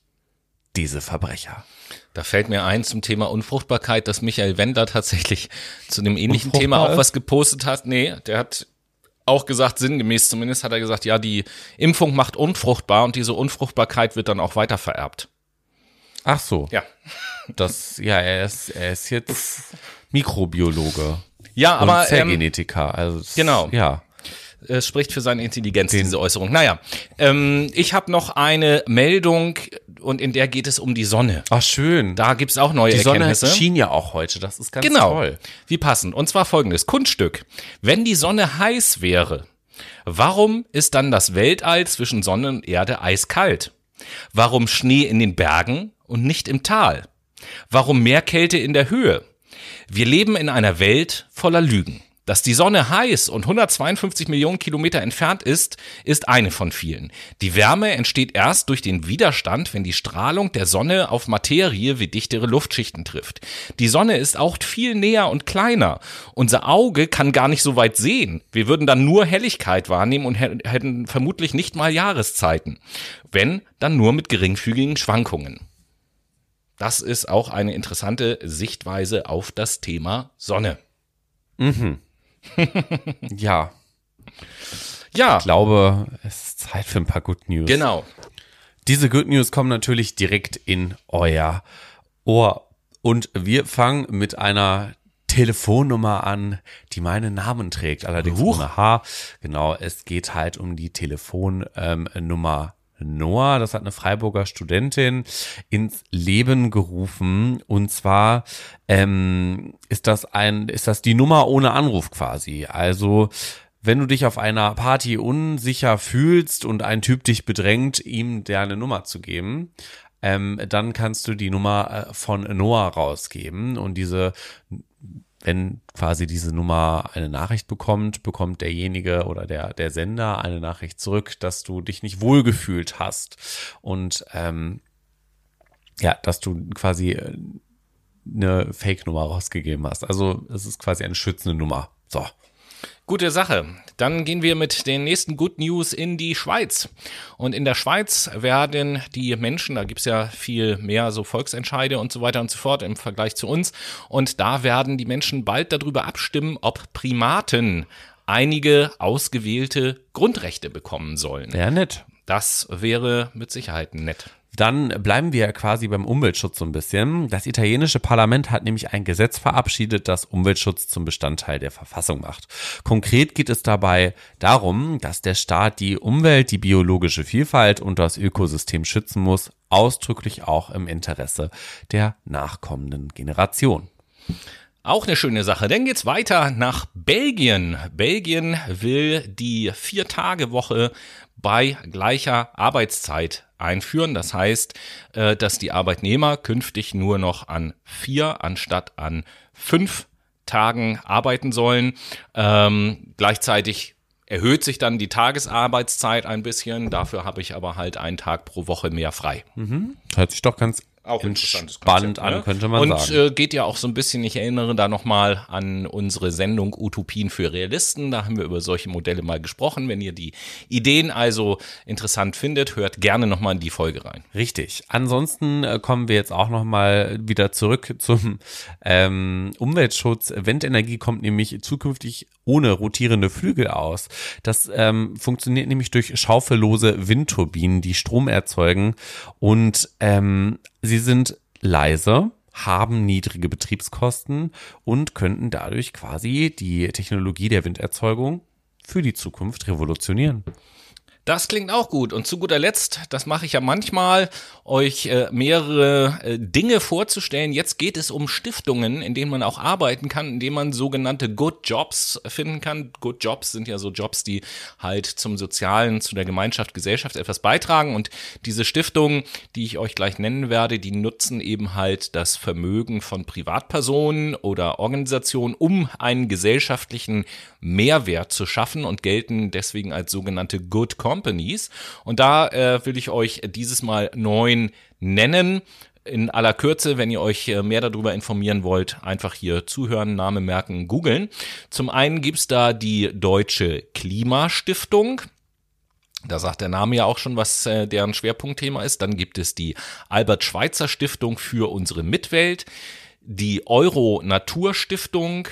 diese Verbrecher. Da fällt mir ein zum Thema Unfruchtbarkeit, dass Michael Wendler tatsächlich zu dem ähnlichen Thema auch was gepostet hat. Nee, der hat auch gesagt, sinngemäß zumindest hat er gesagt, ja, die Impfung macht unfruchtbar und diese Unfruchtbarkeit wird dann auch weiter vererbt. Ach so, Ja. das, ja, er ist, er ist jetzt [LAUGHS] Mikrobiologe. Ja, aber und ähm, Zellgenetiker. also es- genau. Ja. es spricht für seine Intelligenz, diese Äußerung. Naja, ähm, ich habe noch eine Meldung und in der geht es um die Sonne. Ach schön. Da gibt's auch neue die Sonne Erkenntnisse. schien ja auch heute. Das ist ganz Genau. toll. Wie passend. Und zwar folgendes. Kunststück. Wenn die Sonne heiß wäre, warum ist dann das Weltall zwischen Sonne und Erde eiskalt? Warum Schnee in den Bergen und nicht im Tal? Warum mehr Kälte in der Höhe? Wir leben in einer Welt voller Lügen. Dass die Sonne heiß und 152 Millionen Kilometer entfernt ist, ist eine von vielen. Die Wärme entsteht erst durch den Widerstand, wenn die Strahlung der Sonne auf Materie wie dichtere Luftschichten trifft. Die Sonne ist auch viel näher und kleiner. Unser Auge kann gar nicht so weit sehen. Wir würden dann nur Helligkeit wahrnehmen und hä- hätten vermutlich nicht mal Jahreszeiten. Wenn, dann nur mit geringfügigen Schwankungen. Das ist auch eine interessante Sichtweise auf das Thema Sonne. [LAUGHS] Ja, Ja, ich glaube, es ist Zeit für ein paar Good News. genau. Diese Good News kommen natürlich direkt in euer Ohr. Und wir fangen mit einer Telefonnummer an, die meinen Namen trägt, allerdings Huch. ohne H. Genau, es geht halt um die Telefonnummer ähm, Noah, das hat eine Freiburger Studentin ins Leben gerufen. Und zwar ähm, ist das ein, ist das die Nummer ohne Anruf quasi. Also wenn du dich auf einer Party unsicher fühlst und ein Typ dich bedrängt, ihm deine Nummer zu geben, ähm, dann kannst du die Nummer äh, von Noah rausgeben und diese wenn quasi diese Nummer eine Nachricht bekommt, bekommt derjenige oder der, der Sender eine Nachricht zurück, dass du dich nicht wohlgefühlt hast und ähm, ja, dass du quasi äh, eine Fake-Nummer rausgegeben hast. Also es ist quasi eine schützende Nummer. So. Gute Sache. Dann gehen wir mit den nächsten Good News in die Schweiz. Und in der Schweiz werden die Menschen, da gibt's ja viel mehr so Volksentscheide und so weiter und so fort im Vergleich zu uns. Und da werden die Menschen bald darüber abstimmen, ob Primaten einige ausgewählte Grundrechte bekommen sollen. Wäre nett. Das wäre mit Sicherheit nett. Dann bleiben wir quasi beim Umweltschutz so ein bisschen. Das italienische Parlament hat nämlich ein Gesetz verabschiedet, das Umweltschutz zum Bestandteil der Verfassung macht. Konkret geht es dabei darum, dass der Staat die Umwelt, die biologische Vielfalt und das Ökosystem schützen muss, ausdrücklich auch im Interesse der nachkommenden Generation. Auch eine schöne Sache. Dann geht's weiter nach Belgien. Belgien will die Vier-Tage-Woche bei gleicher Arbeitszeit einführen. Das heißt, äh, dass die Arbeitnehmer künftig nur noch an vier anstatt an fünf Tagen arbeiten sollen. Ähm, gleichzeitig erhöht sich dann die Tagesarbeitszeit ein bisschen. Dafür habe ich aber halt einen Tag pro Woche mehr frei. Hört sich doch ganz Auch interessantes Konzept, an, ne? könnte man und, sagen. äh, geht ja auch so ein bisschen, ich erinnere da nochmal an unsere Sendung Utopien für Realisten. Da haben wir über solche Modelle mal gesprochen. Wenn ihr die Ideen also interessant findet, hört gerne nochmal in die Folge rein. Richtig. Ansonsten äh, kommen wir jetzt auch noch mal wieder zurück zum ähm, Umweltschutz. Windenergie kommt nämlich zukünftig ohne rotierende Flügel aus. Das ähm, funktioniert nämlich durch schaufellose Windturbinen, die Strom erzeugen und ähm, sie sind leise haben niedrige Betriebskosten und könnten dadurch quasi die Technologie der Winderzeugung für die Zukunft revolutionieren. Das klingt auch gut. Und zu guter Letzt, das mache ich ja manchmal, euch äh, mehrere äh, Dinge vorzustellen. Jetzt geht es um Stiftungen, in denen man auch arbeiten kann, in denen man sogenannte Good Jobs finden kann. Good Jobs sind ja so Jobs, die halt zum Sozialen, zu der Gemeinschaft, Gesellschaft etwas beitragen. Und diese Stiftungen, die ich euch gleich nennen werde, die nutzen eben halt das Vermögen von Privatpersonen oder Organisationen, um einen gesellschaftlichen Mehrwert zu schaffen und gelten deswegen als sogenannte Good Companies. Und da äh, will ich euch dieses Mal neun nennen. In aller Kürze, wenn ihr euch äh, mehr darüber informieren wollt, einfach hier zuhören, Name merken, googeln. Zum einen gibt's da die Deutsche Klimastiftung. Da sagt der Name ja auch schon, was äh, deren Schwerpunktthema ist. Dann gibt es die Albert Schweitzer Stiftung für unsere Mitwelt, die Euro Natur Stiftung,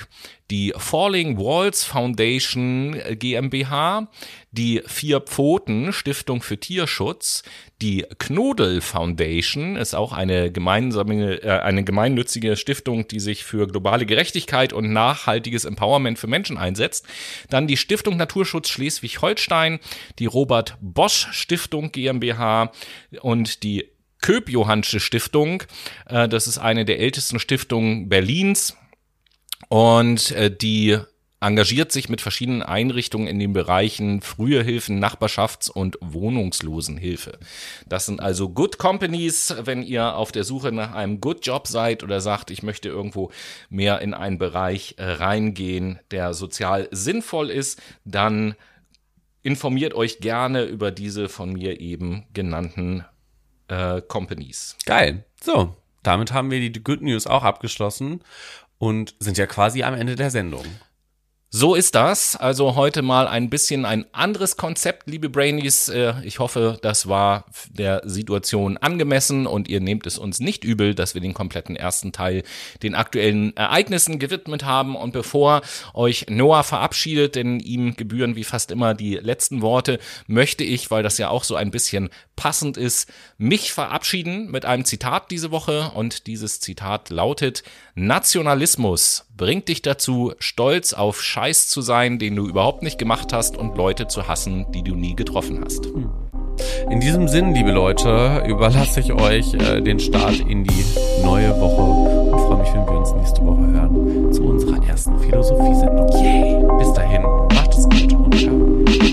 die Falling Walls Foundation äh, GmbH, die Vier Pfoten Stiftung für Tierschutz, die Knodel Foundation ist auch eine gemeinsame, äh, eine gemeinnützige Stiftung, die sich für globale Gerechtigkeit und nachhaltiges Empowerment für Menschen einsetzt. Dann die Stiftung Naturschutz Schleswig-Holstein, die Robert Bosch Stiftung GmbH und die Köp-Johannsche Stiftung. Äh, das ist eine der ältesten Stiftungen Berlins und äh, die engagiert sich mit verschiedenen Einrichtungen in den Bereichen frühe Hilfen, Nachbarschafts- und Wohnungslosenhilfe. Das sind also Good Companies, wenn ihr auf der Suche nach einem Good Job seid oder sagt, ich möchte irgendwo mehr in einen Bereich äh, reingehen, der sozial sinnvoll ist, dann informiert euch gerne über diese von mir eben genannten äh, Companies. Geil. So, damit haben wir die Good News auch abgeschlossen und sind ja quasi am Ende der Sendung. So ist das. Also heute mal ein bisschen ein anderes Konzept, liebe Brainies. Äh, Ich hoffe, das war der Situation angemessen und ihr nehmt es uns nicht übel, dass wir den kompletten ersten Teil den aktuellen Ereignissen gewidmet haben. Und bevor euch Noah verabschiedet, denn ihm gebühren wie fast immer die letzten Worte, möchte ich, weil das ja auch so ein bisschen passend ist, mich verabschieden mit einem Zitat diese Woche. Und dieses Zitat lautet, Nationalismus bringt dich dazu, stolz auf Scheiß zu sein, den du überhaupt nicht gemacht hast und Leute zu hassen, die du nie getroffen hast. In diesem Sinn, liebe Leute, überlasse ich euch äh, den Start in die neue Woche und freue mich, wenn wir uns nächste Woche hören zu unserer ersten Philosophiesendung. Yay! Bis dahin, macht es gut und ciao.